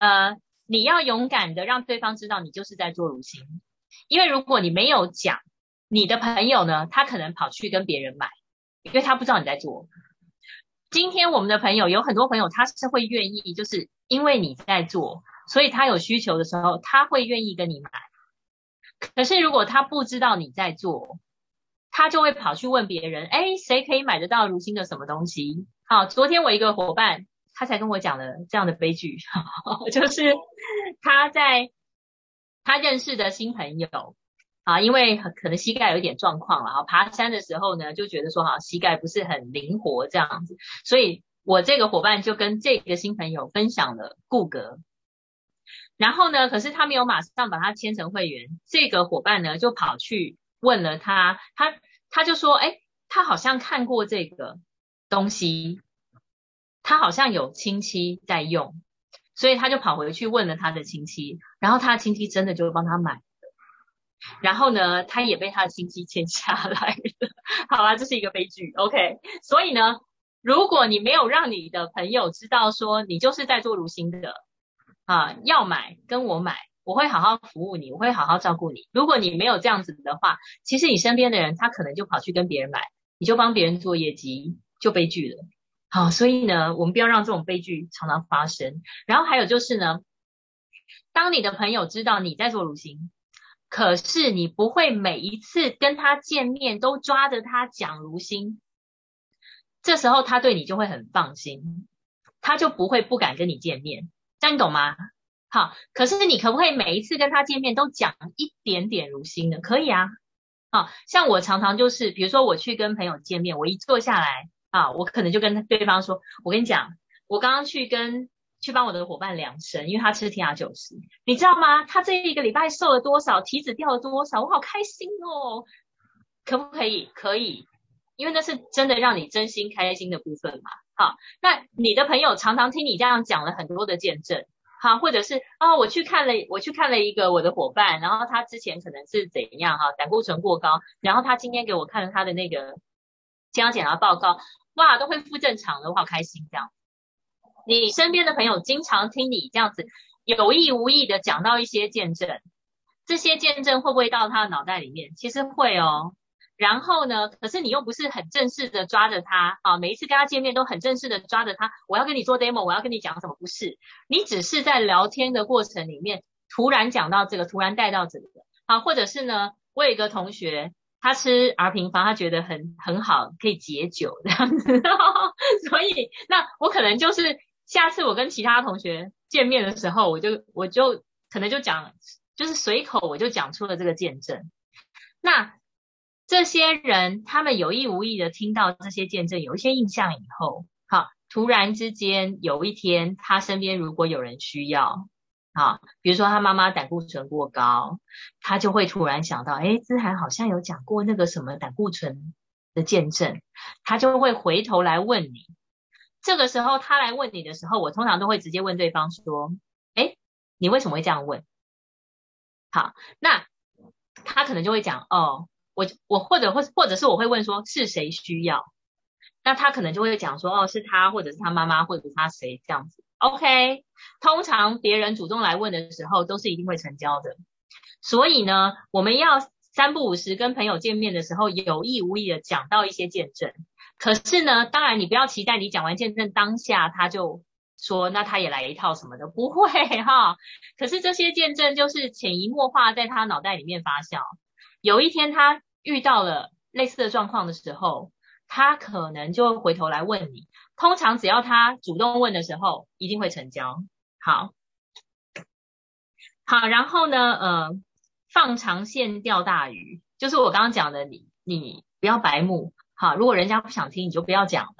呃，你要勇敢的让对方知道你就是在做如新，因为如果你没有讲。你的朋友呢？他可能跑去跟别人买，因为他不知道你在做。今天我们的朋友有很多朋友，他是会愿意，就是因为你在做，所以他有需求的时候，他会愿意跟你买。可是如果他不知道你在做，他就会跑去问别人：哎，谁可以买得到如新的什么东西？好，昨天我一个伙伴，他才跟我讲了这样的悲剧，就是他在他认识的新朋友。啊，因为可能膝盖有一点状况了，啊，爬山的时候呢，就觉得说哈，膝盖不是很灵活这样子，所以我这个伙伴就跟这个新朋友分享了固格，然后呢，可是他没有马上把他签成会员，这个伙伴呢就跑去问了他，他他就说，哎，他好像看过这个东西，他好像有亲戚在用，所以他就跑回去问了他的亲戚，然后他的亲戚真的就帮他买。然后呢，他也被他的亲戚签下来了。好啦，这是一个悲剧。OK，所以呢，如果你没有让你的朋友知道说你就是在做如新的啊，要买跟我买，我会好好服务你，我会好好照顾你。如果你没有这样子的话，其实你身边的人他可能就跑去跟别人买，你就帮别人做业绩，就悲剧了。好，所以呢，我们不要让这种悲剧常常发生。然后还有就是呢，当你的朋友知道你在做如新。可是你不会每一次跟他见面都抓着他讲如新，这时候他对你就会很放心，他就不会不敢跟你见面，这样你懂吗？好，可是你可不可以每一次跟他见面都讲一点点如新呢？可以啊，好，像我常常就是，比如说我去跟朋友见面，我一坐下来啊，我可能就跟对方说，我跟你讲，我刚刚去跟。去帮我的伙伴量身，因为他吃 T R 九十，你知道吗？他这一个礼拜瘦了多少，体脂掉了多少，我好开心哦！可不可以？可以，因为那是真的让你真心开心的部分嘛。好，那你的朋友常常听你这样讲了很多的见证，好，或者是啊，我去看了，我去看了一个我的伙伴，然后他之前可能是怎样哈，胆固醇过高，然后他今天给我看了他的那个健康检查报告，哇，都恢复正常了，我好开心这样。你身边的朋友经常听你这样子有意无意的讲到一些见证，这些见证会不会到他的脑袋里面？其实会哦。然后呢，可是你又不是很正式的抓着他啊，每一次跟他见面都很正式的抓着他，我要跟你做 demo，我要跟你讲什么？不是，你只是在聊天的过程里面突然讲到这个，突然带到这个啊，或者是呢，我有一个同学，他吃 R 平方，他觉得很很好，可以解酒这样子，所以那我可能就是。下次我跟其他同学见面的时候，我就我就可能就讲，就是随口我就讲出了这个见证。那这些人他们有意无意的听到这些见证，有一些印象以后，好，突然之间有一天他身边如果有人需要，啊，比如说他妈妈胆固醇过高，他就会突然想到，哎，资涵好像有讲过那个什么胆固醇的见证，他就会回头来问你。这个时候他来问你的时候，我通常都会直接问对方说：“哎，你为什么会这样问？”好，那他可能就会讲：“哦，我我或者或或者是我会问说是谁需要？”那他可能就会讲说：“哦，是他，或者是他妈妈，或者是他谁这样子。”OK，通常别人主动来问的时候，都是一定会成交的。所以呢，我们要三不五时跟朋友见面的时候，有意无意的讲到一些见证。可是呢，当然你不要期待你讲完见证当下他就说那他也来一套什么的，不会哈。可是这些见证就是潜移默化在他脑袋里面发酵。有一天他遇到了类似的状况的时候，他可能就会回头来问你。通常只要他主动问的时候，一定会成交。好，好，然后呢，呃，放长线钓大鱼，就是我刚刚讲的，你你不要白目。好，如果人家不想听，你就不要讲了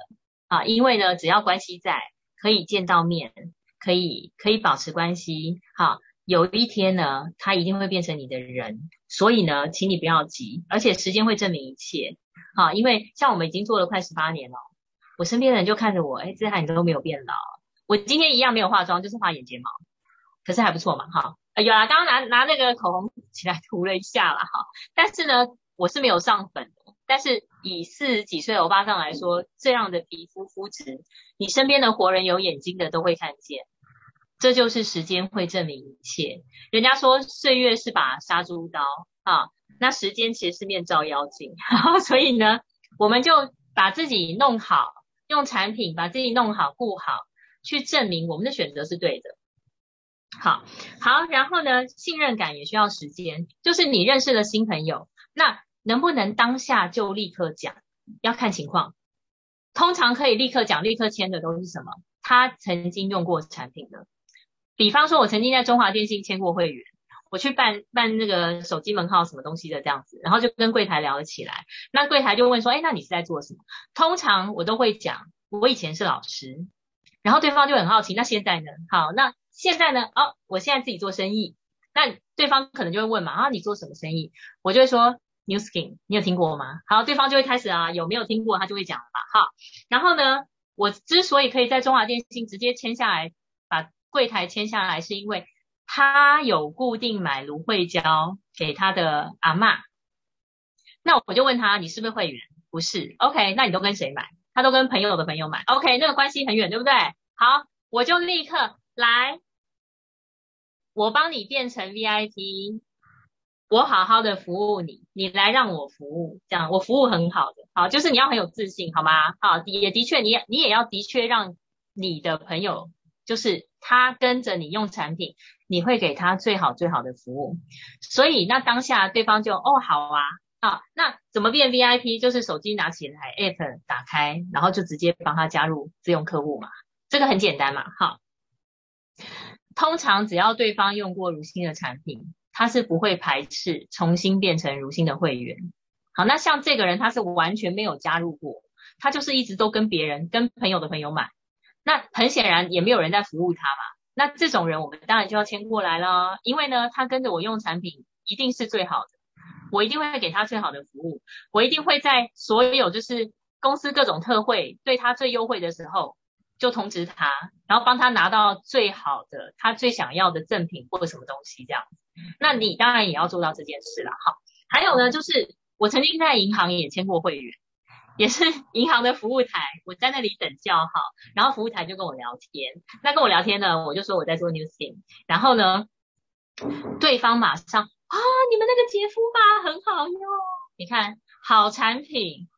啊，因为呢，只要关系在，可以见到面，可以可以保持关系，好，有一天呢，他一定会变成你的人，所以呢，请你不要急，而且时间会证明一切，好，因为像我们已经做了快十八年了，我身边的人就看着我，哎，这海你都没有变老，我今天一样没有化妆，就是画眼睫毛，可是还不错嘛，哈，有啊，刚刚拿拿那个口红起来涂了一下了，哈，但是呢，我是没有上粉。但是以四十几岁欧巴桑来说，这样的皮肤肤质，你身边的活人有眼睛的都会看见，这就是时间会证明一切。人家说岁月是把杀猪刀啊，那时间其实是面照妖镜，所以呢，我们就把自己弄好，用产品把自己弄好、顾好，去证明我们的选择是对的。好，好，然后呢，信任感也需要时间，就是你认识了新朋友，那。能不能当下就立刻讲？要看情况。通常可以立刻讲、立刻签的都是什么？他曾经用过产品的。比方说，我曾经在中华电信签过会员，我去办办那个手机门号什么东西的这样子，然后就跟柜台聊了起来。那柜台就问说：“哎，那你是在做什么？”通常我都会讲，我以前是老师。然后对方就很好奇，那现在呢？好，那现在呢？哦，我现在自己做生意。那对方可能就会问嘛：“啊，你做什么生意？”我就会说。New Skin，你有听过吗？好，对方就会开始啊，有没有听过？他就会讲了吧。好，然后呢，我之所以可以在中华电信直接签下来，把柜台签下来，是因为他有固定买芦荟胶给他的阿妈。那我就问他，你是不是会员？不是。OK，那你都跟谁买？他都跟朋友的朋友买。OK，那个关系很远，对不对？好，我就立刻来，我帮你变成 VIP。我好好的服务你，你来让我服务，这样我服务很好的，好，就是你要很有自信，好吗？好，也的确，你你也要的确让你的朋友，就是他跟着你用产品，你会给他最好最好的服务。所以那当下对方就哦好啊，好，那怎么变 VIP？就是手机拿起来，app 打开，然后就直接帮他加入自用客户嘛，这个很简单嘛，好。通常只要对方用过如新的产品。他是不会排斥重新变成如新的会员。好，那像这个人，他是完全没有加入过，他就是一直都跟别人、跟朋友的朋友买。那很显然也没有人在服务他嘛。那这种人，我们当然就要签过来了，因为呢，他跟着我用产品一定是最好的，我一定会给他最好的服务，我一定会在所有就是公司各种特惠对他最优惠的时候。就通知他，然后帮他拿到最好的他最想要的赠品或者什么东西这样。那你当然也要做到这件事了，哈。还有呢，就是我曾经在银行也签过会员，也是 银行的服务台，我在那里等叫号，然后服务台就跟我聊天。那跟我聊天呢，我就说我在做 New Skin，然后呢，对方马上啊，你们那个洁肤吧很好用，你看好产品。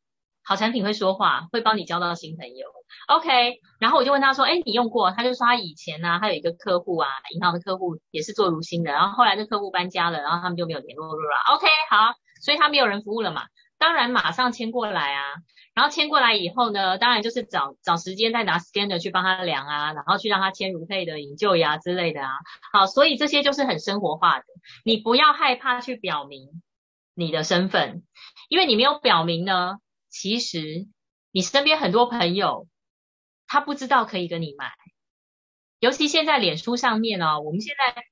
好产品会说话，会帮你交到新朋友。OK，然后我就问他说：“哎，你用过？”他就说他以前呢，他有一个客户啊，银行的客户也是做如新的，然后后来那客户搬家了，然后他们就没有联络了。OK，好，所以他没有人服务了嘛，当然马上签过来啊。然后签过来以后呢，当然就是找找时间再拿 scanner 去帮他量啊，然后去让他签如配的引救呀之类的啊。好，所以这些就是很生活化的，你不要害怕去表明你的身份，因为你没有表明呢。其实你身边很多朋友，他不知道可以跟你买，尤其现在脸书上面哦，我们现在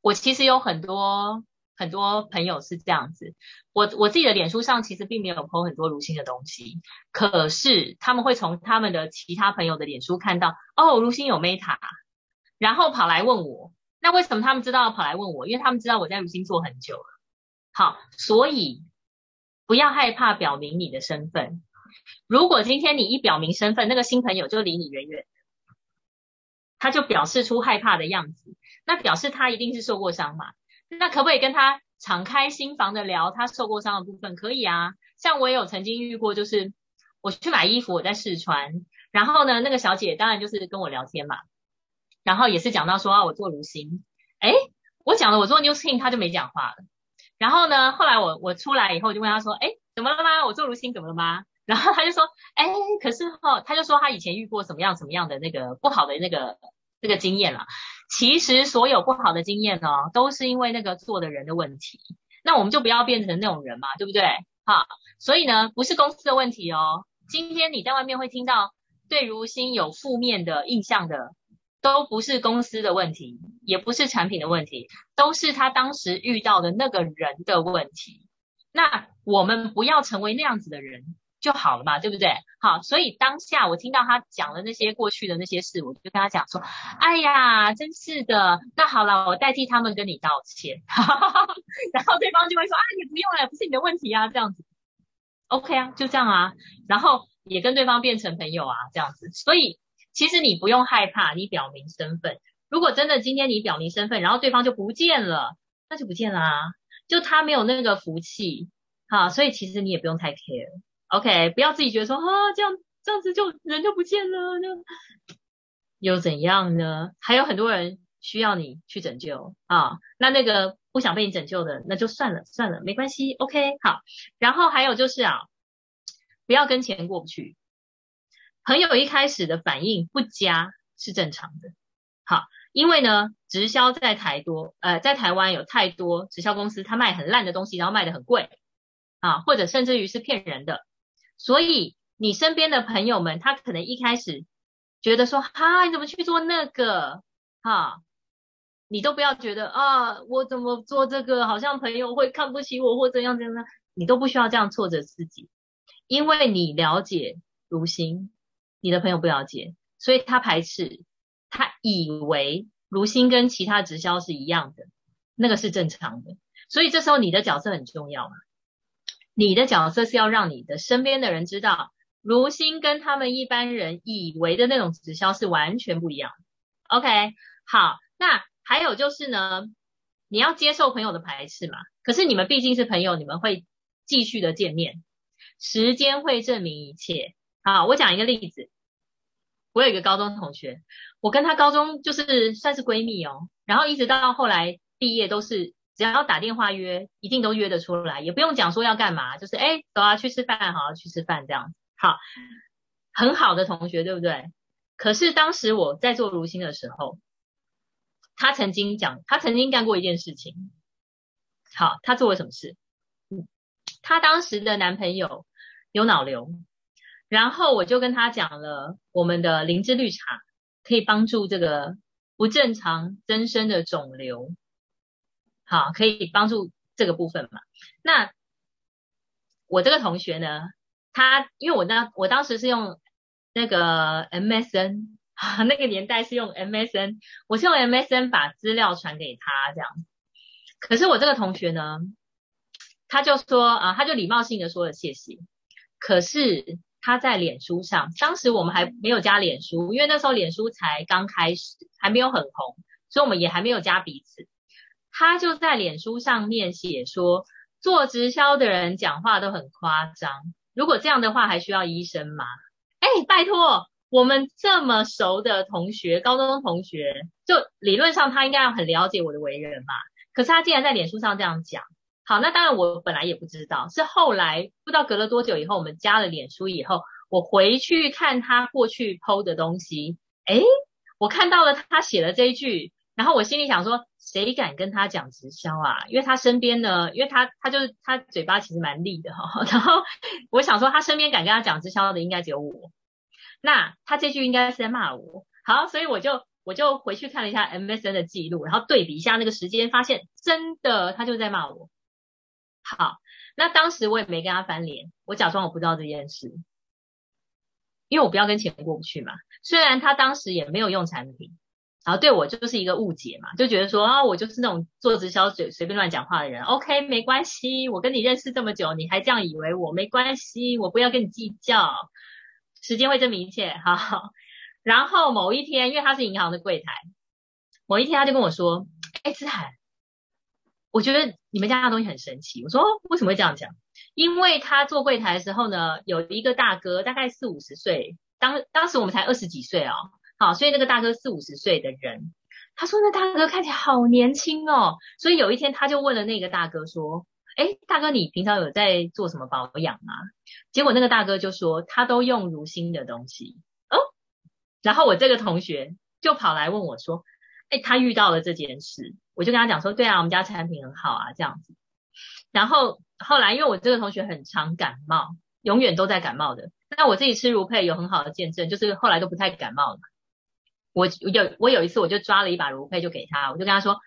我其实有很多很多朋友是这样子，我我自己的脸书上其实并没有 po 很多如新的东西，可是他们会从他们的其他朋友的脸书看到，哦，如新有 Meta，然后跑来问我，那为什么他们知道跑来问我？因为他们知道我在如新做很久了，好，所以。不要害怕表明你的身份。如果今天你一表明身份，那个新朋友就离你远远的，他就表示出害怕的样子，那表示他一定是受过伤嘛？那可不可以跟他敞开心房的聊他受过伤的部分，可以啊。像我也有曾经遇过，就是我去买衣服，我在试穿，然后呢，那个小姐当然就是跟我聊天嘛，然后也是讲到说啊，我做如新，哎，我讲了我做 New Skin，他就没讲话了。然后呢，后来我我出来以后就问他说，哎，怎么了吗？我做如新怎么了吗？然后他就说，哎，可是哈，他就说他以前遇过什么样什么样的那个不好的那个这个经验了。其实所有不好的经验呢，都是因为那个做的人的问题。那我们就不要变成那种人嘛，对不对？好，所以呢，不是公司的问题哦。今天你在外面会听到对如新有负面的印象的，都不是公司的问题，也不是产品的问题，都是他当时遇到的那个人的问题。那我们不要成为那样子的人。就好了嘛，对不对？好，所以当下我听到他讲的那些过去的那些事，我就跟他讲说，哎呀，真是的，那好了，我代替他们跟你道歉。然后对方就会说，啊，你不用了，不是你的问题啊，这样子，OK 啊，就这样啊，然后也跟对方变成朋友啊，这样子。所以其实你不用害怕，你表明身份。如果真的今天你表明身份，然后对方就不见了，那就不见了啊，就他没有那个福气，好，所以其实你也不用太 care。OK，不要自己觉得说啊，这样这样子就人就不见了，那又怎样呢？还有很多人需要你去拯救啊，那那个不想被你拯救的，那就算了算了，没关系。OK，好。然后还有就是啊，不要跟钱过不去。朋友一开始的反应不佳是正常的，好，因为呢，直销在台多呃，在台湾有太多直销公司，他卖很烂的东西，然后卖的很贵啊，或者甚至于是骗人的。所以你身边的朋友们，他可能一开始觉得说，哈，你怎么去做那个？哈，你都不要觉得啊，我怎么做这个，好像朋友会看不起我或怎样怎样，你都不需要这样挫折自己，因为你了解如新，你的朋友不了解，所以他排斥，他以为如新跟其他直销是一样的，那个是正常的，所以这时候你的角色很重要嘛。你的角色是要让你的身边的人知道，如新跟他们一般人以为的那种直销是完全不一样。OK，好，那还有就是呢，你要接受朋友的排斥嘛。可是你们毕竟是朋友，你们会继续的见面，时间会证明一切。好，我讲一个例子，我有一个高中同学，我跟她高中就是算是闺蜜哦，然后一直到后来毕业都是。只要打电话约，一定都约得出来，也不用讲说要干嘛，就是哎，走啊，去吃饭，好，去吃饭这样，好，很好的同学，对不对？可是当时我在做如新的时候，他曾经讲，他曾经干过一件事情，好，他做了什么事？嗯，他当时的男朋友有脑瘤，然后我就跟他讲了我们的灵芝绿茶可以帮助这个不正常增生的肿瘤。好，可以帮助这个部分嘛？那我这个同学呢，他因为我当我当时是用那个 MSN，那个年代是用 MSN，我是用 MSN 把资料传给他这样。可是我这个同学呢，他就说啊，他就礼貌性的说了谢谢。可是他在脸书上，当时我们还没有加脸书，因为那时候脸书才刚开始，还没有很红，所以我们也还没有加彼此。他就在脸书上面写说，做直销的人讲话都很夸张。如果这样的话，还需要医生吗？哎，拜托，我们这么熟的同学，高中同学，就理论上他应该要很了解我的为人嘛。可是他竟然在脸书上这样讲。好，那当然我本来也不知道，是后来不知道隔了多久以后，我们加了脸书以后，我回去看他过去 PO 的东西，哎，我看到了他写了这一句。然后我心里想说，谁敢跟他讲直销啊？因为他身边呢，因为他他就是他嘴巴其实蛮利的哈。然后我想说，他身边敢跟他讲直销的应该只有我。那他这句应该是在骂我。好，所以我就我就回去看了一下 MSN 的记录，然后对比一下那个时间，发现真的他就在骂我。好，那当时我也没跟他翻脸，我假装我不知道这件事，因为我不要跟钱过不去嘛。虽然他当时也没有用产品。然后对我就是一个误解嘛，就觉得说啊，我就是那种做直销随随便乱讲话的人。OK，没关系，我跟你认识这么久，你还这样以为我没关系，我不要跟你计较，时间会证明一切。好，然后某一天，因为他是银行的柜台，某一天他就跟我说，哎，子涵，我觉得你们家的东西很神奇。我说为什么会这样讲？因为他做柜台的时候呢，有一个大哥大概四五十岁，当当时我们才二十几岁哦，好，所以那个大哥四五十岁的人，他说那大哥看起来好年轻哦，所以有一天他就问了那个大哥说，哎，大哥你平常有在做什么保养吗？结果那个大哥就说他都用如新的东西哦，然后我这个同学就跑来问我说，哎，他遇到了这件事，我就跟他讲说，对啊，我们家产品很好啊，这样子，然后。后来，因为我这个同学很常感冒，永远都在感冒的。那我自己吃如佩有很好的见证，就是后来都不太感冒了。我有我有一次我就抓了一把如佩就给他，我就跟他说：“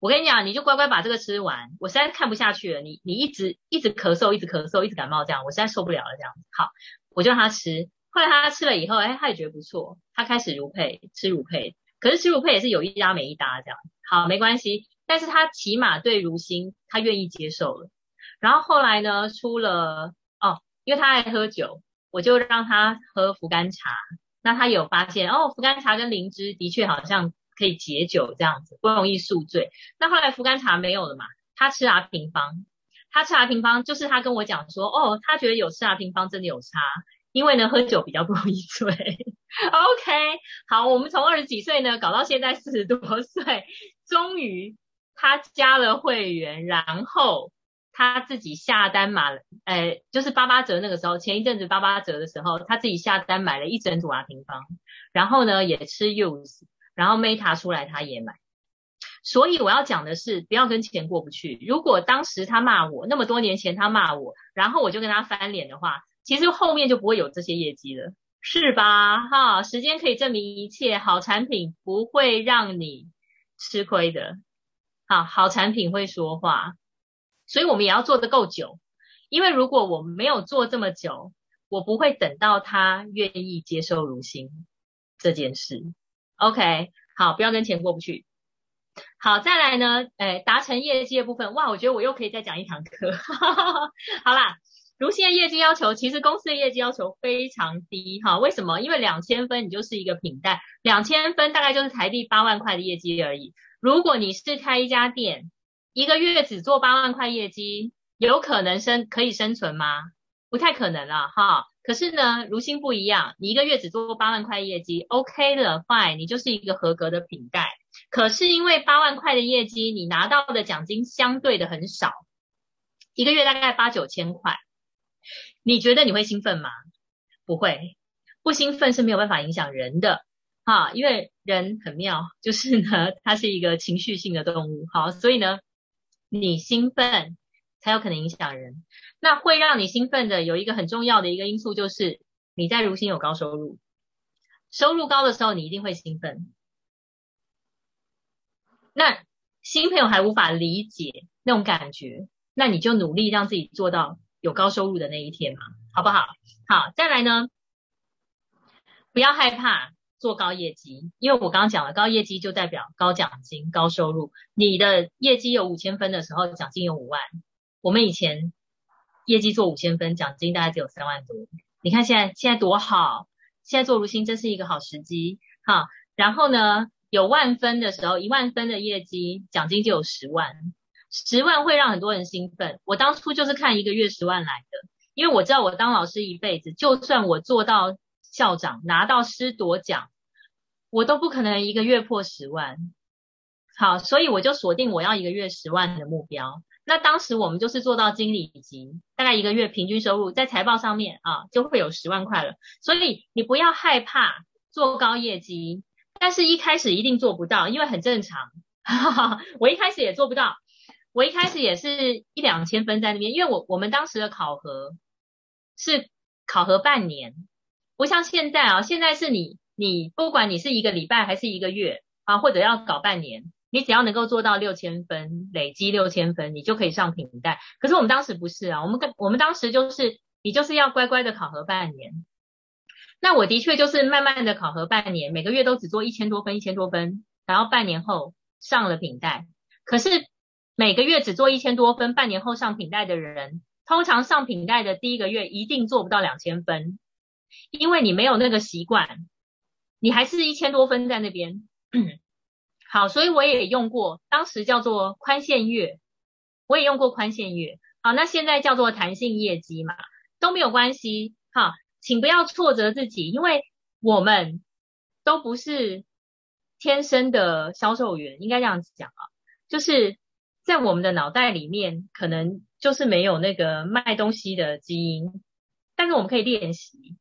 我跟你讲，你就乖乖把这个吃完。我实在看不下去了，你你一直一直咳嗽，一直咳嗽，一直感冒这样，我实在受不了了这样。好，我就让他吃。后来他吃了以后，哎，他也觉得不错，他开始如佩吃如佩。可是吃如佩也是有一搭没一搭这样。好，没关系，但是他起码对如新他愿意接受了。然后后来呢，出了哦，因为他爱喝酒，我就让他喝福甘茶。那他有发现哦，福甘茶跟灵芝的确好像可以解酒这样子，不容易宿醉。那后来福甘茶没有了嘛，他吃阿平方，他吃阿平方就是他跟我讲说，哦，他觉得有吃阿平方真的有差，因为呢喝酒比较不容易醉。OK，好，我们从二十几岁呢搞到现在四十多岁，终于他加了会员，然后。他自己下单买了，诶，就是八八折那个时候，前一阵子八八折的时候，他自己下单买了一整组阿平方，然后呢也吃 use，然后 Meta 出来他也买，所以我要讲的是不要跟钱过不去。如果当时他骂我，那么多年前他骂我，然后我就跟他翻脸的话，其实后面就不会有这些业绩了，是吧？哈，时间可以证明一切，好产品不会让你吃亏的，好，好产品会说话。所以我们也要做的够久，因为如果我没有做这么久，我不会等到他愿意接受如新这件事。OK，好，不要跟钱过不去。好，再来呢，诶，达成业绩的部分，哇，我觉得我又可以再讲一堂课。好啦，如新的业绩要求，其实公司的业绩要求非常低哈。为什么？因为两千分你就是一个品带，两千分大概就是台币八万块的业绩而已。如果你是开一家店，一个月只做八万块业绩，有可能生可以生存吗？不太可能了哈。可是呢，如新不一样，你一个月只做八万块业绩，OK 了，fine，你就是一个合格的品带。可是因为八万块的业绩，你拿到的奖金相对的很少，一个月大概八九千块。你觉得你会兴奋吗？不会，不兴奋是没有办法影响人的。哈，因为人很妙，就是呢，它是一个情绪性的动物。好，所以呢。你兴奋才有可能影响人。那会让你兴奋的有一个很重要的一个因素，就是你在如新有高收入，收入高的时候，你一定会兴奋。那新朋友还无法理解那种感觉，那你就努力让自己做到有高收入的那一天嘛，好不好？好，再来呢，不要害怕。做高业绩，因为我刚刚讲了，高业绩就代表高奖金、高收入。你的业绩有五千分的时候，奖金有五万。我们以前业绩做五千分，奖金大概只有三万多。你看现在现在多好，现在做如新真是一个好时机哈。然后呢，有万分的时候，一万分的业绩，奖金就有十万，十万会让很多人兴奋。我当初就是看一个月十万来的，因为我知道我当老师一辈子，就算我做到。校长拿到师铎奖，我都不可能一个月破十万。好，所以我就锁定我要一个月十万的目标。那当时我们就是做到经理级，大概一个月平均收入在财报上面啊就会有十万块了。所以你不要害怕做高业绩，但是一开始一定做不到，因为很正常。哈哈哈我一开始也做不到，我一开始也是一两千分在那边，因为我我们当时的考核是考核半年。不像现在啊，现在是你，你不管你是一个礼拜还是一个月啊，或者要搞半年，你只要能够做到六千分，累积六千分，你就可以上品带。可是我们当时不是啊，我们跟我们当时就是你就是要乖乖的考核半年。那我的确就是慢慢的考核半年，每个月都只做一千多分，一千多分，然后半年后上了品带。可是每个月只做一千多分，半年后上品带的人，通常上品带的第一个月一定做不到两千分。因为你没有那个习惯，你还是一千多分在那边。好，所以我也用过，当时叫做宽限月，我也用过宽限月，好，那现在叫做弹性业绩嘛，都没有关系，好，请不要挫折自己，因为我们都不是天生的销售员，应该这样子讲啊，就是在我们的脑袋里面，可能就是没有那个卖东西的基因，但是我们可以练习。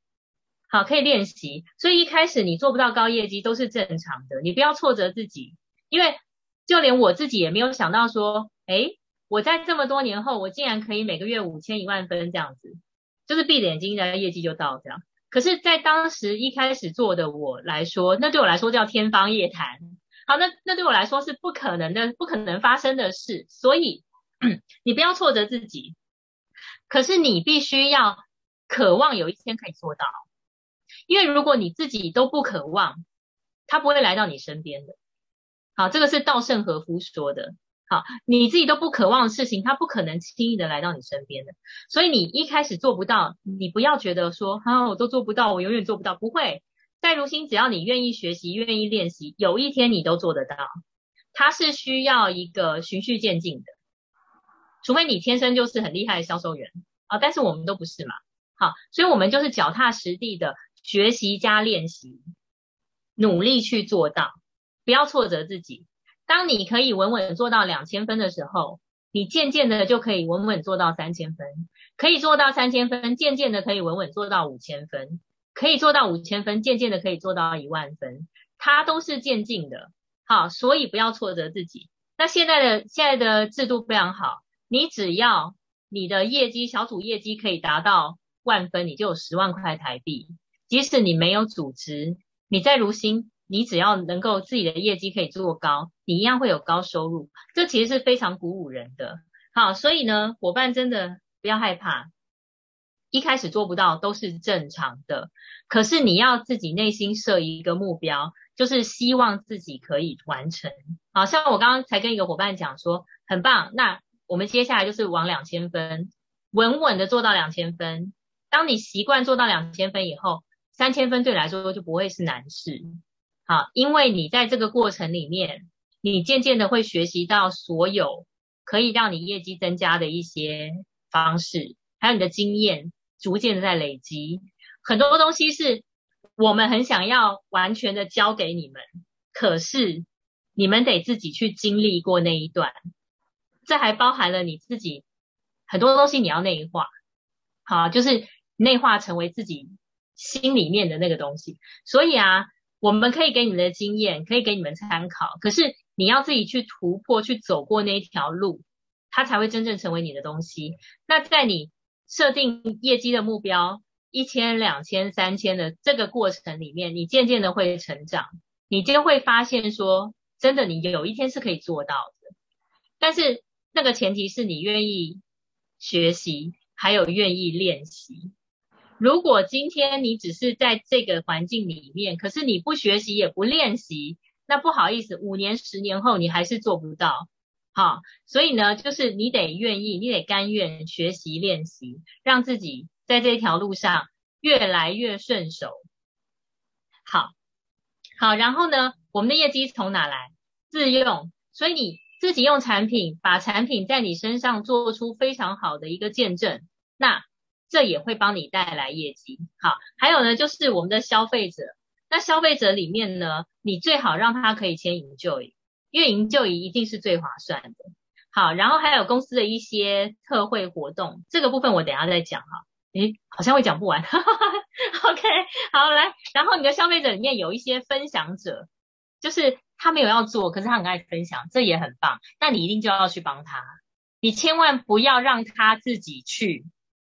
好，可以练习。所以一开始你做不到高业绩都是正常的，你不要挫折自己，因为就连我自己也没有想到说，哎，我在这么多年后，我竟然可以每个月五千一万分这样子，就是闭着眼睛的业绩就到这样。可是，在当时一开始做的我来说，那对我来说叫天方夜谭。好，那那对我来说是不可能的，不可能发生的事。所以你不要挫折自己，可是你必须要渴望有一天可以做到。因为如果你自己都不渴望，他不会来到你身边的。好，这个是稻盛和夫说的。好，你自己都不渴望的事情，他不可能轻易的来到你身边的。所以你一开始做不到，你不要觉得说，哈，我都做不到，我永远做不到。不会，在如今，只要你愿意学习，愿意练习，有一天你都做得到。它是需要一个循序渐进的，除非你天生就是很厉害的销售员啊，但是我们都不是嘛。好，所以我们就是脚踏实地的。学习加练习，努力去做到，不要挫折自己。当你可以稳稳做到两千分的时候，你渐渐的就可以稳稳做到三千分，可以做到三千分，渐渐的可以稳稳做到五千分，可以做到五千分，渐渐的可以做到一万分。它都是渐进的，好，所以不要挫折自己。那现在的现在的制度非常好，你只要你的业绩小组业绩可以达到万分，你就有十万块台币。即使你没有组织，你在如新，你只要能够自己的业绩可以做高，你一样会有高收入。这其实是非常鼓舞人的。好，所以呢，伙伴真的不要害怕，一开始做不到都是正常的。可是你要自己内心设一个目标，就是希望自己可以完成。好像我刚刚才跟一个伙伴讲说，很棒，那我们接下来就是往两千分，稳稳的做到两千分。当你习惯做到两千分以后，三千分对来说就不会是难事，好，因为你在这个过程里面，你渐渐的会学习到所有可以让你业绩增加的一些方式，还有你的经验逐渐的在累积。很多东西是我们很想要完全的教给你们，可是你们得自己去经历过那一段，这还包含了你自己很多东西你要内化，好，就是内化成为自己。心里面的那个东西，所以啊，我们可以给你们的经验，可以给你们参考。可是你要自己去突破，去走过那一条路，它才会真正成为你的东西。那在你设定业绩的目标一千、两千、三千的这个过程里面，你渐渐的会成长，你就会发现说，真的，你有一天是可以做到的。但是那个前提是你愿意学习，还有愿意练习。如果今天你只是在这个环境里面，可是你不学习也不练习，那不好意思，五年、十年后你还是做不到。好，所以呢，就是你得愿意，你得甘愿学习练习，让自己在这条路上越来越顺手。好，好，然后呢，我们的业绩从哪来？自用，所以你自己用产品，把产品在你身上做出非常好的一个见证。那这也会帮你带来业绩。好，还有呢，就是我们的消费者。那消费者里面呢，你最好让他可以签营救营，因为营救营一定是最划算的。好，然后还有公司的一些特惠活动，这个部分我等下再讲哈。诶，好像会讲不完。OK，好来，然后你的消费者里面有一些分享者，就是他没有要做，可是他很爱分享，这也很棒。那你一定就要去帮他，你千万不要让他自己去。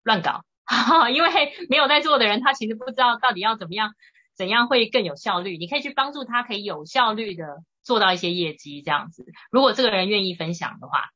乱搞，因为没有在做的人，他其实不知道到底要怎么样，怎样会更有效率。你可以去帮助他，可以有效率的做到一些业绩，这样子。如果这个人愿意分享的话，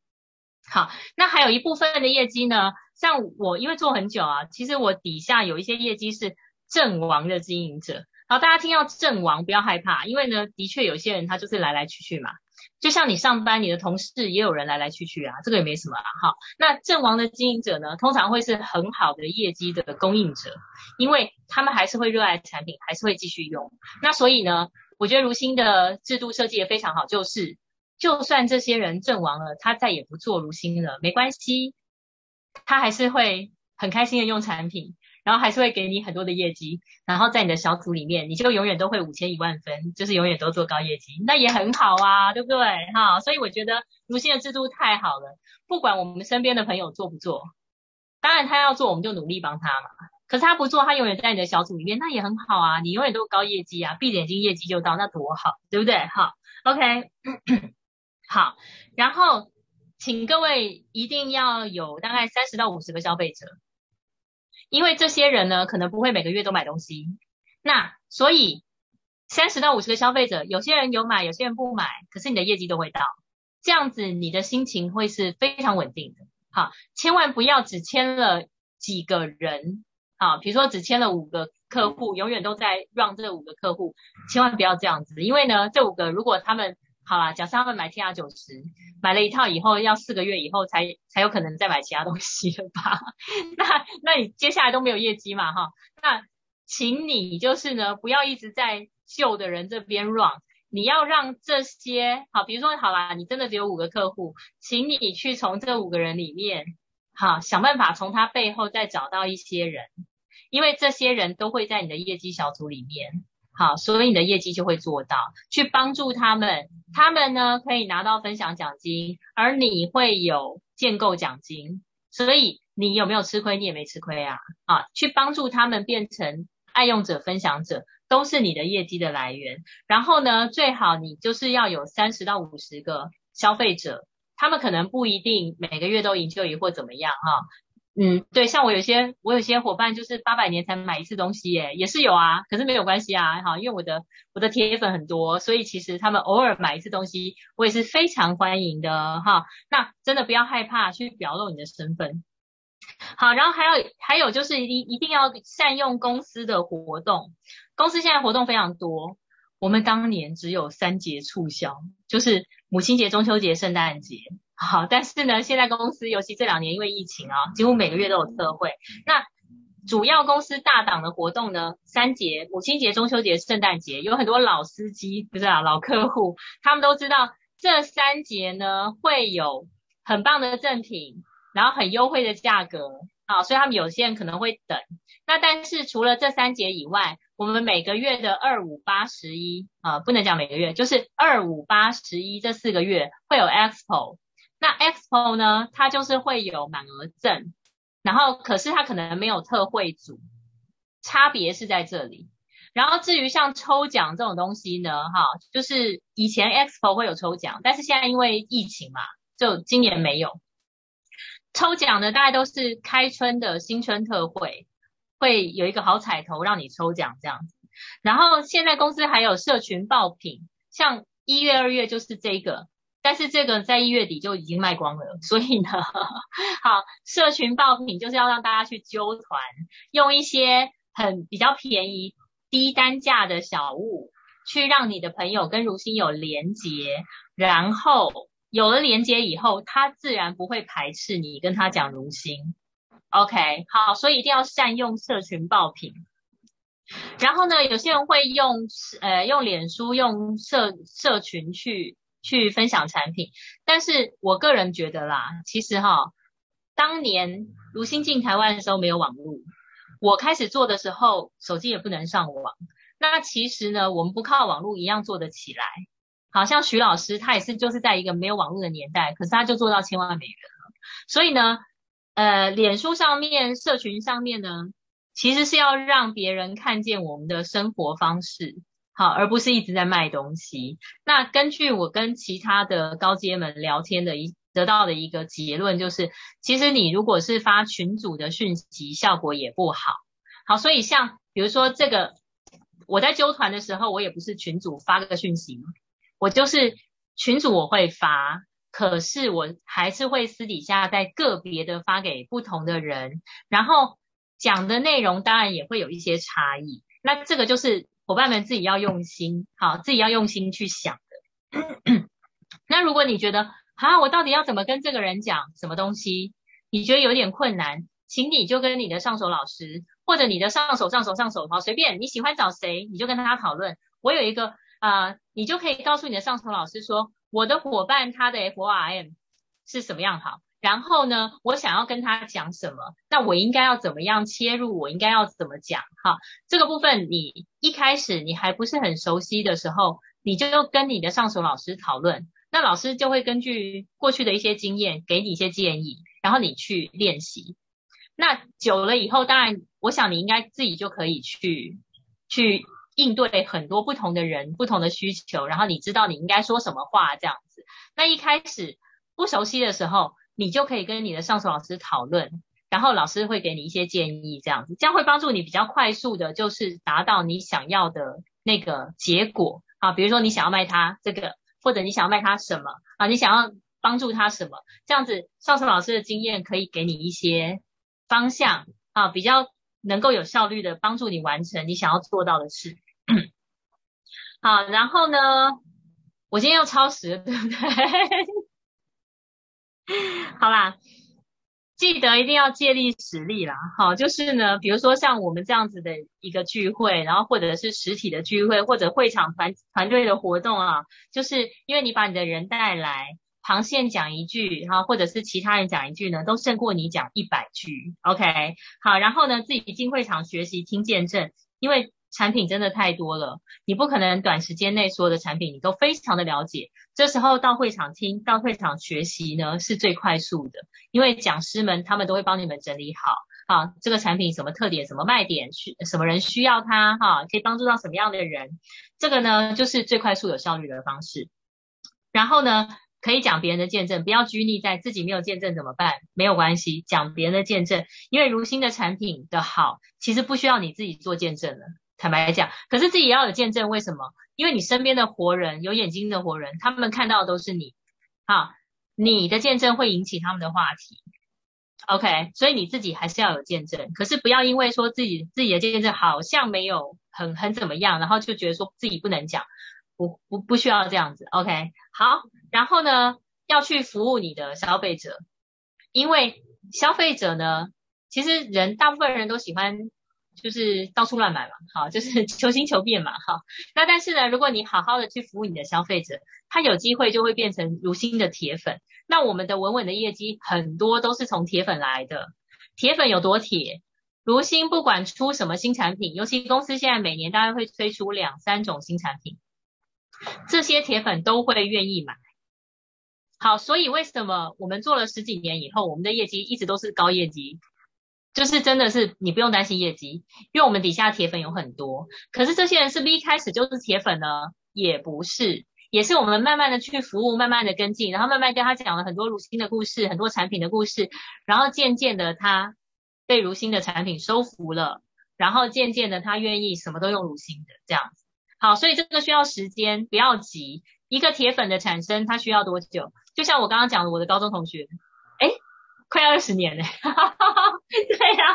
好，那还有一部分的业绩呢，像我因为做很久啊，其实我底下有一些业绩是阵亡的经营者。好，大家听到阵亡不要害怕，因为呢，的确有些人他就是来来去去嘛。就像你上班，你的同事也有人来来去去啊，这个也没什么啊。好，那阵亡的经营者呢，通常会是很好的业绩的供应者，因为他们还是会热爱产品，还是会继续用。那所以呢，我觉得如新的制度设计也非常好，就是就算这些人阵亡了，他再也不做如新了，没关系，他还是会很开心的用产品，然后还是会给你很多的业绩，然后在你的小组里面，你就永远都会五千一万分，就是永远都做高业绩，那也很好啊，对不对？哈，所以我觉得如新的制度太好了，不管我们身边的朋友做不做，当然他要做，我们就努力帮他嘛。可是他不做，他永远在你的小组里面，那也很好啊，你永远都高业绩啊，闭着眼睛业绩就到，那多好，对不对？哈，OK。好，然后请各位一定要有大概三十到五十个消费者，因为这些人呢可能不会每个月都买东西，那所以三十到五十个消费者，有些人有买，有些人不买，可是你的业绩都会到，这样子你的心情会是非常稳定的。好，千万不要只签了几个人，好，比如说只签了五个客户，永远都在让这五个客户，千万不要这样子，因为呢这五个如果他们好啦，假设他们买 T R 九十，买了一套以后，要四个月以后才才有可能再买其他东西了吧？那那你接下来都没有业绩嘛？哈，那请你就是呢，不要一直在旧的人这边 run，你要让这些好，比如说好啦，你真的只有五个客户，请你去从这五个人里面，好想办法从他背后再找到一些人，因为这些人都会在你的业绩小组里面。好，所以你的业绩就会做到，去帮助他们，他们呢可以拿到分享奖金，而你会有建构奖金，所以你有没有吃亏？你也没吃亏啊！啊，去帮助他们变成爱用者、分享者，都是你的业绩的来源。然后呢，最好你就是要有三十到五十个消费者，他们可能不一定每个月都营就一或怎么样哈。嗯，对，像我有些我有些伙伴就是八百年才买一次东西，耶，也是有啊，可是没有关系啊，哈，因为我的我的铁粉很多，所以其实他们偶尔买一次东西，我也是非常欢迎的，哈。那真的不要害怕去表露你的身份。好，然后还有还有就是一一定要善用公司的活动，公司现在活动非常多，我们当年只有三节促销，就是母亲节、中秋节、圣诞节。好，但是呢，现在公司尤其这两年因为疫情啊，几乎每个月都有特惠。那主要公司大档的活动呢，三节：母亲节、中秋节、圣诞节，有很多老司机，不是啊，老客户，他们都知道这三节呢会有很棒的赠品，然后很优惠的价格，啊，所以他们有些人可能会等。那但是除了这三节以外，我们每个月的二五八十一啊，不能讲每个月，就是二五八十一这四个月会有 expo。那 Expo 呢，它就是会有满额赠，然后可是它可能没有特惠组，差别是在这里。然后至于像抽奖这种东西呢，哈，就是以前 Expo 会有抽奖，但是现在因为疫情嘛，就今年没有。抽奖呢，大概都是开春的新春特惠，会有一个好彩头让你抽奖这样子。然后现在公司还有社群爆品，像一月、二月就是这个。但是这个在一月底就已经卖光了，所以呢，好，社群爆品就是要让大家去揪团，用一些很比较便宜、低单价的小物，去让你的朋友跟如新有连结，然后有了连结以后，他自然不会排斥你跟他讲如新。OK，好，所以一定要善用社群爆品。然后呢，有些人会用呃用脸书、用社社群去。去分享产品，但是我个人觉得啦，其实哈，当年如新进台湾的时候没有网络，我开始做的时候手机也不能上网，那其实呢，我们不靠网络一样做得起来。好像徐老师他也是就是在一个没有网络的年代，可是他就做到千万美元了。所以呢，呃，脸书上面、社群上面呢，其实是要让别人看见我们的生活方式。好，而不是一直在卖东西。那根据我跟其他的高阶们聊天的一得到的一个结论，就是其实你如果是发群组的讯息，效果也不好。好，所以像比如说这个，我在揪团的时候，我也不是群组发个讯息，我就是群组我会发，可是我还是会私底下在个别的发给不同的人，然后讲的内容当然也会有一些差异。那这个就是。伙伴们自己要用心，好，自己要用心去想的。那如果你觉得，啊，我到底要怎么跟这个人讲什么东西？你觉得有点困难，请你就跟你的上手老师，或者你的上手上手上手，好，随便你喜欢找谁，你就跟他讨论。我有一个啊，你就可以告诉你的上手老师说，我的伙伴他的 FORM 是什么样好？然后呢，我想要跟他讲什么？那我应该要怎么样切入？我应该要怎么讲？哈，这个部分你一开始你还不是很熟悉的时候，你就跟你的上手老师讨论，那老师就会根据过去的一些经验给你一些建议，然后你去练习。那久了以后，当然，我想你应该自己就可以去去应对很多不同的人、不同的需求，然后你知道你应该说什么话这样子。那一开始不熟悉的时候，你就可以跟你的上手老师讨论，然后老师会给你一些建议，这样子，这样会帮助你比较快速的，就是达到你想要的那个结果啊。比如说你想要卖他这个，或者你想要卖他什么啊，你想要帮助他什么，这样子，上手老师的经验可以给你一些方向啊，比较能够有效率的帮助你完成你想要做到的事。好，然后呢，我今天又超时，对不对？好啦，记得一定要借力使力啦。好，就是呢，比如说像我们这样子的一个聚会，然后或者是实体的聚会，或者会场团团队的活动啊，就是因为你把你的人带来，旁线讲一句哈，或者是其他人讲一句呢，都胜过你讲一百句。OK，好，然后呢，自己进会场学习听见证，因为。产品真的太多了，你不可能短时间内所有的产品你都非常的了解。这时候到会场听，到会场学习呢是最快速的，因为讲师们他们都会帮你们整理好，啊，这个产品什么特点、什么卖点，需什么人需要它，哈，可以帮助到什么样的人，这个呢就是最快速有效率的方式。然后呢，可以讲别人的见证，不要拘泥在自己没有见证怎么办？没有关系，讲别人的见证，因为如新的产品的好，其实不需要你自己做见证了。坦白来讲，可是自己要有见证，为什么？因为你身边的活人，有眼睛的活人，他们看到的都是你，好，你的见证会引起他们的话题，OK，所以你自己还是要有见证，可是不要因为说自己自己的见证好像没有很很怎么样，然后就觉得说自己不能讲，不不不需要这样子，OK，好，然后呢，要去服务你的消费者，因为消费者呢，其实人大部分人都喜欢。就是到处乱买嘛，好，就是 求新求变嘛，哈。那但是呢，如果你好好的去服务你的消费者，他有机会就会变成如新的铁粉。那我们的稳稳的业绩很多都是从铁粉来的。铁粉有多铁？如新不管出什么新产品，尤其公司现在每年大概会推出两三种新产品，这些铁粉都会愿意买。好，所以为什么我们做了十几年以后，我们的业绩一直都是高业绩？就是真的是你不用担心业绩，因为我们底下铁粉有很多。可是这些人是不是一开始就是铁粉呢？也不是，也是我们慢慢的去服务，慢慢的跟进，然后慢慢跟他讲了很多如新的故事，很多产品的故事，然后渐渐的他被如新的产品收服了，然后渐渐的他愿意什么都用如新的这样子。好，所以这个需要时间，不要急。一个铁粉的产生，它需要多久？就像我刚刚讲的，我的高中同学，哎。快二十年嘞，对呀，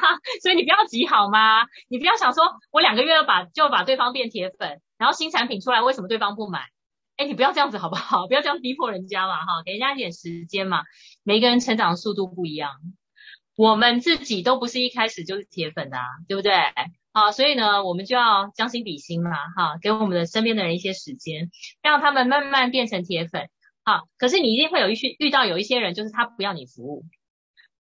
所以你不要急好吗？你不要想说我两个月把就把对方变铁粉，然后新产品出来为什么对方不买？哎，你不要这样子好不好？不要这样逼迫人家嘛，哈，给人家一点时间嘛。每一个人成长速度不一样，我们自己都不是一开始就是铁粉的，对不对？好，所以呢，我们就要将心比心嘛，哈，给我们的身边的人一些时间，让他们慢慢变成铁粉。好，可是你一定会有一些遇到有一些人，就是他不要你服务。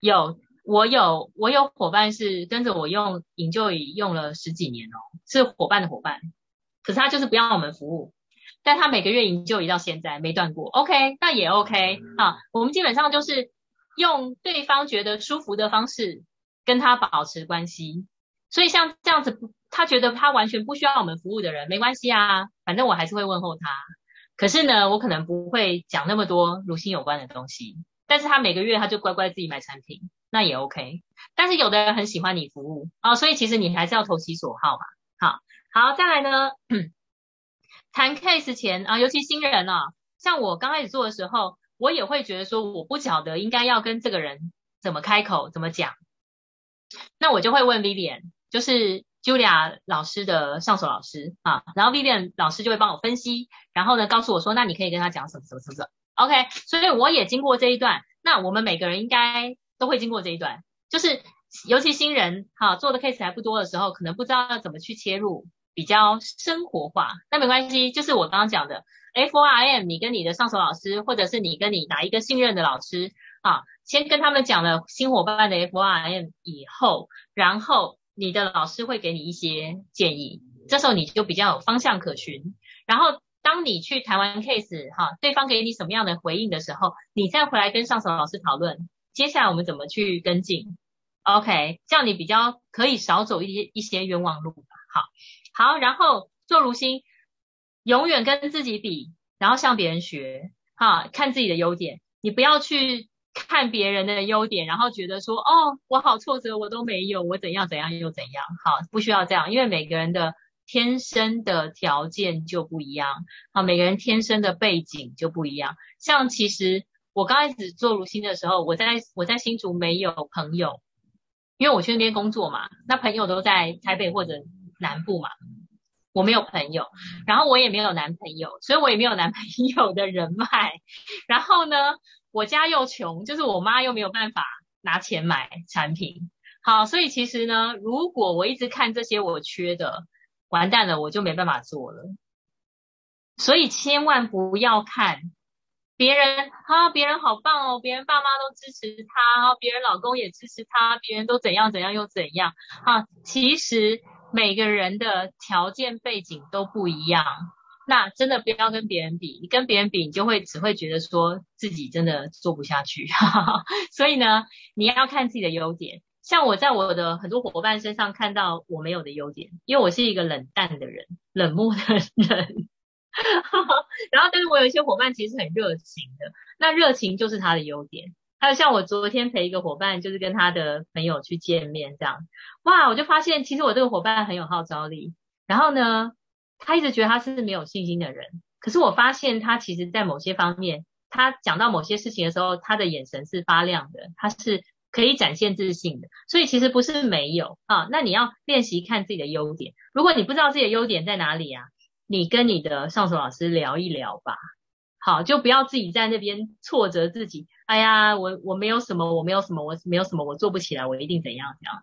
有，我有，我有伙伴是跟着我用引就已用了十几年哦，是伙伴的伙伴，可是他就是不要我们服务，但他每个月引就已到现在没断过，OK，那也 OK 啊，我们基本上就是用对方觉得舒服的方式跟他保持关系，所以像这样子，他觉得他完全不需要我们服务的人，没关系啊，反正我还是会问候他，可是呢，我可能不会讲那么多如新有关的东西。但是他每个月他就乖乖自己买产品，那也 OK。但是有的人很喜欢你服务啊，所以其实你还是要投其所好嘛。好，好，再来呢，谈 case 前啊，尤其新人啊，像我刚开始做的时候，我也会觉得说我不晓得应该要跟这个人怎么开口，怎么讲。那我就会问 Vivian，就是 Julia 老师的上手老师啊，然后 Vivian 老师就会帮我分析，然后呢告诉我说，那你可以跟他讲什么什么什么。OK，所以我也经过这一段，那我们每个人应该都会经过这一段，就是尤其新人哈做的 case 还不多的时候，可能不知道要怎么去切入。比较生活化。那没关系，就是我刚刚讲的 F O R M，你跟你的上手老师，或者是你跟你哪一个信任的老师啊，先跟他们讲了新伙伴的 F O R M 以后，然后你的老师会给你一些建议，这时候你就比较有方向可循。然后当你去谈完 case 哈，对方给你什么样的回应的时候，你再回来跟上手老师讨论，接下来我们怎么去跟进。OK，这样你比较可以少走一些一些冤枉路。好，好，然后做如新，永远跟自己比，然后向别人学。哈，看自己的优点，你不要去看别人的优点，然后觉得说，哦，我好挫折，我都没有，我怎样怎样又怎样。好，不需要这样，因为每个人的天生的条件就不一样。好，每个人天生的背景就不一样。像其实我刚开始做如新的时候，我在我在新竹没有朋友。因为我去那边工作嘛，那朋友都在台北或者南部嘛，我没有朋友，然后我也没有男朋友，所以我也没有男朋友的人脉。然后呢，我家又穷，就是我妈又没有办法拿钱买产品。好，所以其实呢，如果我一直看这些我缺的，完蛋了，我就没办法做了。所以千万不要看。别人哈，别人好棒哦，别人爸妈都支持他，别人老公也支持他，别人都怎样怎样又怎样啊？其实每个人的条件背景都不一样，那真的不要跟别人比，你跟别人比，你就会只会觉得说自己真的做不下去。哈 哈所以呢，你要看自己的优点。像我在我的很多伙伴身上看到我没有的优点，因为我是一个冷淡的人，冷漠的人。然后，但是我有一些伙伴其实很热情的，那热情就是他的优点。还有像我昨天陪一个伙伴，就是跟他的朋友去见面这样，哇，我就发现其实我这个伙伴很有号召力。然后呢，他一直觉得他是没有信心的人，可是我发现他其实在某些方面，他讲到某些事情的时候，他的眼神是发亮的，他是可以展现自信的。所以其实不是没有啊，那你要练习看自己的优点。如果你不知道自己的优点在哪里啊？你跟你的上手老师聊一聊吧，好，就不要自己在那边挫折自己。哎呀，我我没有什么，我没有什么，我没有什么，我做不起来，我一定怎样怎样。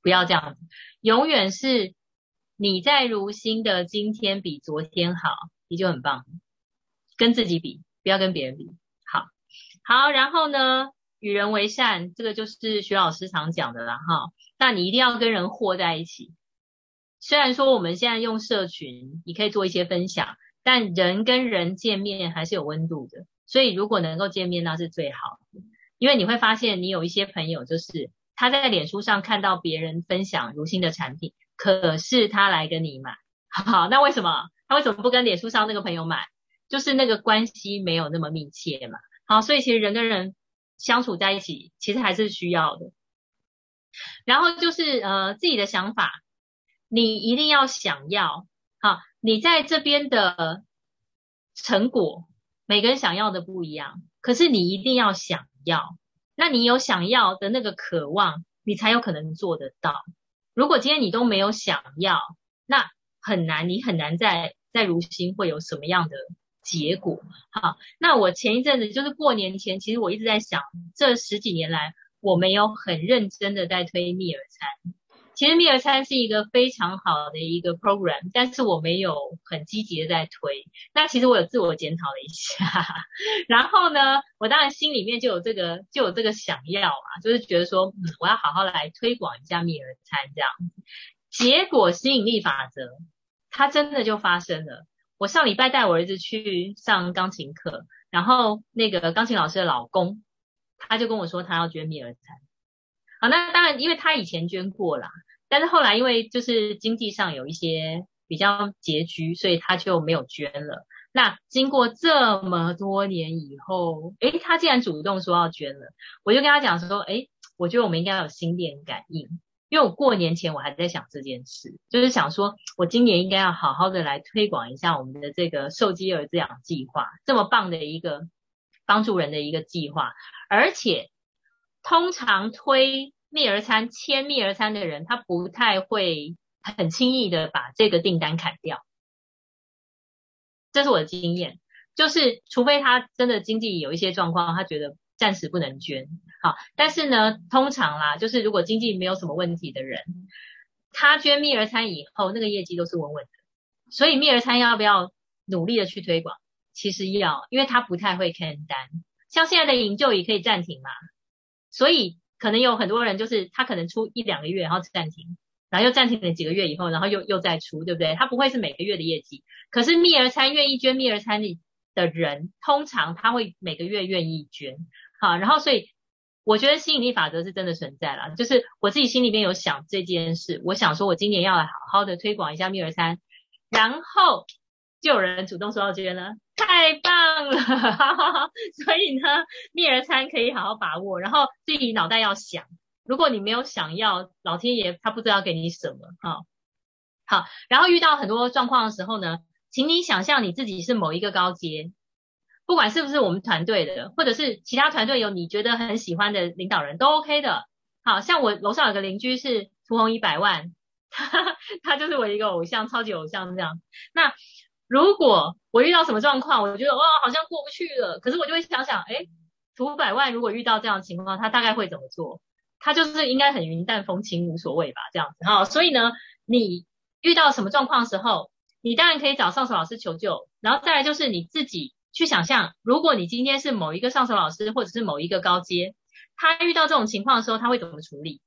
不要这样子，永远是你在如新的今天比昨天好，你就很棒。跟自己比，不要跟别人比。好，好，然后呢，与人为善，这个就是徐老师常讲的啦，哈。那你一定要跟人和在一起。虽然说我们现在用社群，你可以做一些分享，但人跟人见面还是有温度的。所以如果能够见面，那是最好。因为你会发现，你有一些朋友，就是他在脸书上看到别人分享如新的产品，可是他来跟你买，好，那为什么他为什么不跟脸书上那个朋友买？就是那个关系没有那么密切嘛。好，所以其实人跟人相处在一起，其实还是需要的。然后就是呃自己的想法。你一定要想要，好，你在这边的成果，每个人想要的不一样，可是你一定要想要，那你有想要的那个渴望，你才有可能做得到。如果今天你都没有想要，那很难，你很难在在如新会有什么样的结果。好，那我前一阵子就是过年前，其实我一直在想，这十几年来，我没有很认真的在推蜜尔餐。其实蜜儿餐是一个非常好的一个 program，但是我没有很积极的在推。那其实我有自我检讨了一下，然后呢，我当然心里面就有这个就有这个想要啊，就是觉得说，嗯，我要好好来推广一下蜜儿餐这样。结果吸引力法则，它真的就发生了。我上礼拜带我儿子去上钢琴课，然后那个钢琴老师的老公，他就跟我说他要捐蜜儿餐。好，那当然因为他以前捐过啦。但是后来因为就是经济上有一些比较拮据，所以他就没有捐了。那经过这么多年以后，诶，他竟然主动说要捐了，我就跟他讲说，诶，我觉得我们应该有心电感应，因为我过年前我还在想这件事，就是想说我今年应该要好好的来推广一下我们的这个受饥儿滋养计划，这么棒的一个帮助人的一个计划，而且通常推。蜜儿餐签蜜儿餐的人，他不太会很轻易的把这个订单砍掉，这是我的经验。就是除非他真的经济有一些状况，他觉得暂时不能捐，好。但是呢，通常啦，就是如果经济没有什么问题的人，他捐蜜儿餐以后，那个业绩都是稳稳的。所以蜜儿餐要不要努力的去推广？其实要，因为他不太会看单。像现在的营救也可以暂停嘛，所以可能有很多人就是他可能出一两个月，然后暂停，然后又暂停了几个月以后，然后又又再出，对不对？他不会是每个月的业绩。可是蜜儿餐愿意捐蜜儿餐的的人，通常他会每个月愿意捐。好，然后所以。我觉得吸引力法则是真的存在了，就是我自己心里面有想这件事，我想说我今年要来好好的推广一下蜜儿餐，然后就有人主动说要捐了，太棒了，所以呢，蜜儿餐可以好好把握，然后自己脑袋要想，如果你没有想要，老天爷他不知道给你什么，哈，好，然后遇到很多状况的时候呢，请你想象你自己是某一个高阶。不管是不是我们团队的，或者是其他团队有你觉得很喜欢的领导人，都 OK 的。好像我楼上有个邻居是屠洪一百万，他他就是我一个偶像，超级偶像这样。那如果我遇到什么状况，我觉得哇好像过不去了，可是我就会想想，哎，屠百万如果遇到这样的情况，他大概会怎么做？他就是应该很云淡风轻，无所谓吧，这样子。好，所以呢，你遇到什么状况的时候，你当然可以找上手老师求救，然后再来就是你自己。去想象，如果你今天是某一个上手老师，或者是某一个高阶，他遇到这种情况的时候，他会怎么处理？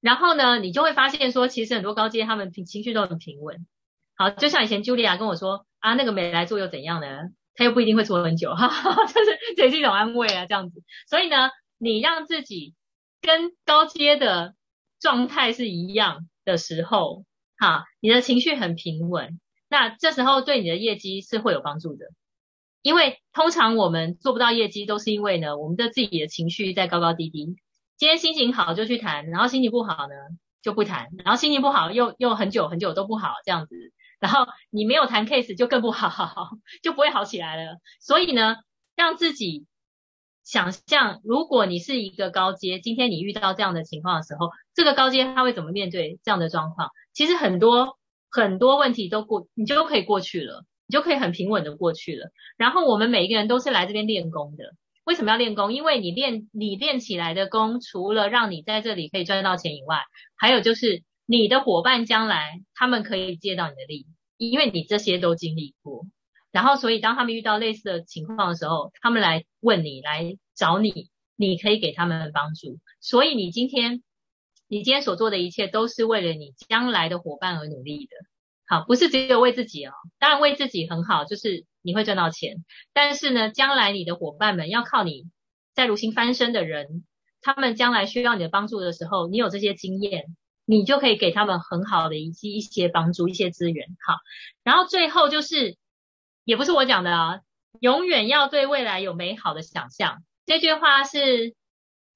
然后呢，你就会发现说，其实很多高阶他们平情绪都很平稳。好，就像以前 Julia 跟我说啊，那个没来做又怎样呢？他又不一定会做很久，哈哈，就是这也是一种安慰啊，这样子。所以呢，你让自己跟高阶的状态是一样的时候，哈，你的情绪很平稳。那这时候对你的业绩是会有帮助的，因为通常我们做不到业绩，都是因为呢，我们的自己的情绪在高高低低。今天心情好就去谈，然后心情不好呢就不谈，然后心情不好又又很久很久都不好这样子，然后你没有谈 case 就更不好，就不会好起来了。所以呢，让自己想象，如果你是一个高阶，今天你遇到这样的情况的时候，这个高阶他会怎么面对这样的状况？其实很多。很多问题都过，你就可以过去了，你就可以很平稳的过去了。然后我们每一个人都是来这边练功的。为什么要练功？因为你练你练起来的功，除了让你在这里可以赚到钱以外，还有就是你的伙伴将来他们可以借到你的力，因为你这些都经历过。然后所以当他们遇到类似的情况的时候，他们来问你，来找你，你可以给他们帮助。所以你今天。你今天所做的一切都是为了你将来的伙伴而努力的，好，不是只有为自己哦。当然为自己很好，就是你会赚到钱。但是呢，将来你的伙伴们要靠你在如新翻身的人，他们将来需要你的帮助的时候，你有这些经验，你就可以给他们很好的一些一些帮助、一些资源。好，然后最后就是，也不是我讲的啊，永远要对未来有美好的想象。这句话是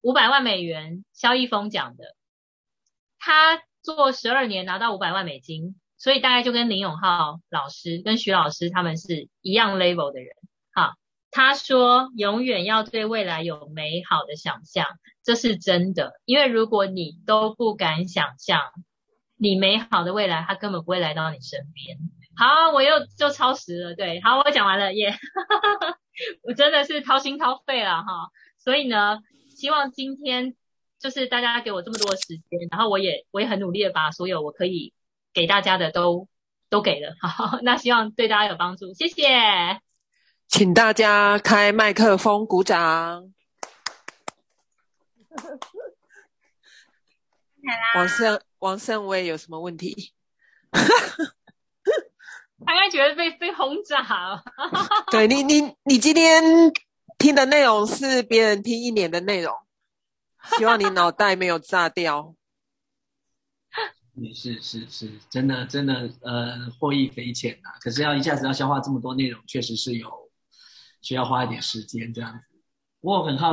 五百万美元肖一峰讲的。他做十二年拿到五百万美金，所以大概就跟林永浩老师跟徐老师他们是一样 level 的人。好，他说永远要对未来有美好的想象，这是真的。因为如果你都不敢想象你美好的未来，他根本不会来到你身边。好，我又就超时了，对，好，我讲完了耶，我真的是掏心掏肺了哈。所以呢，希望今天。就是大家给我这么多的时间，然后我也我也很努力的把所有我可以给大家的都都给了，好，那希望对大家有帮助，谢谢。请大家开麦克风鼓掌。王胜王胜威有什么问题？他该觉得被被轰炸。对你你你今天听的内容是别人听一年的内容。希望你脑袋没有炸掉。是是是，真的真的，呃，获益匪浅呐。可是要一下子要消化这么多内容，确实是有需要花一点时间这样子。我很好。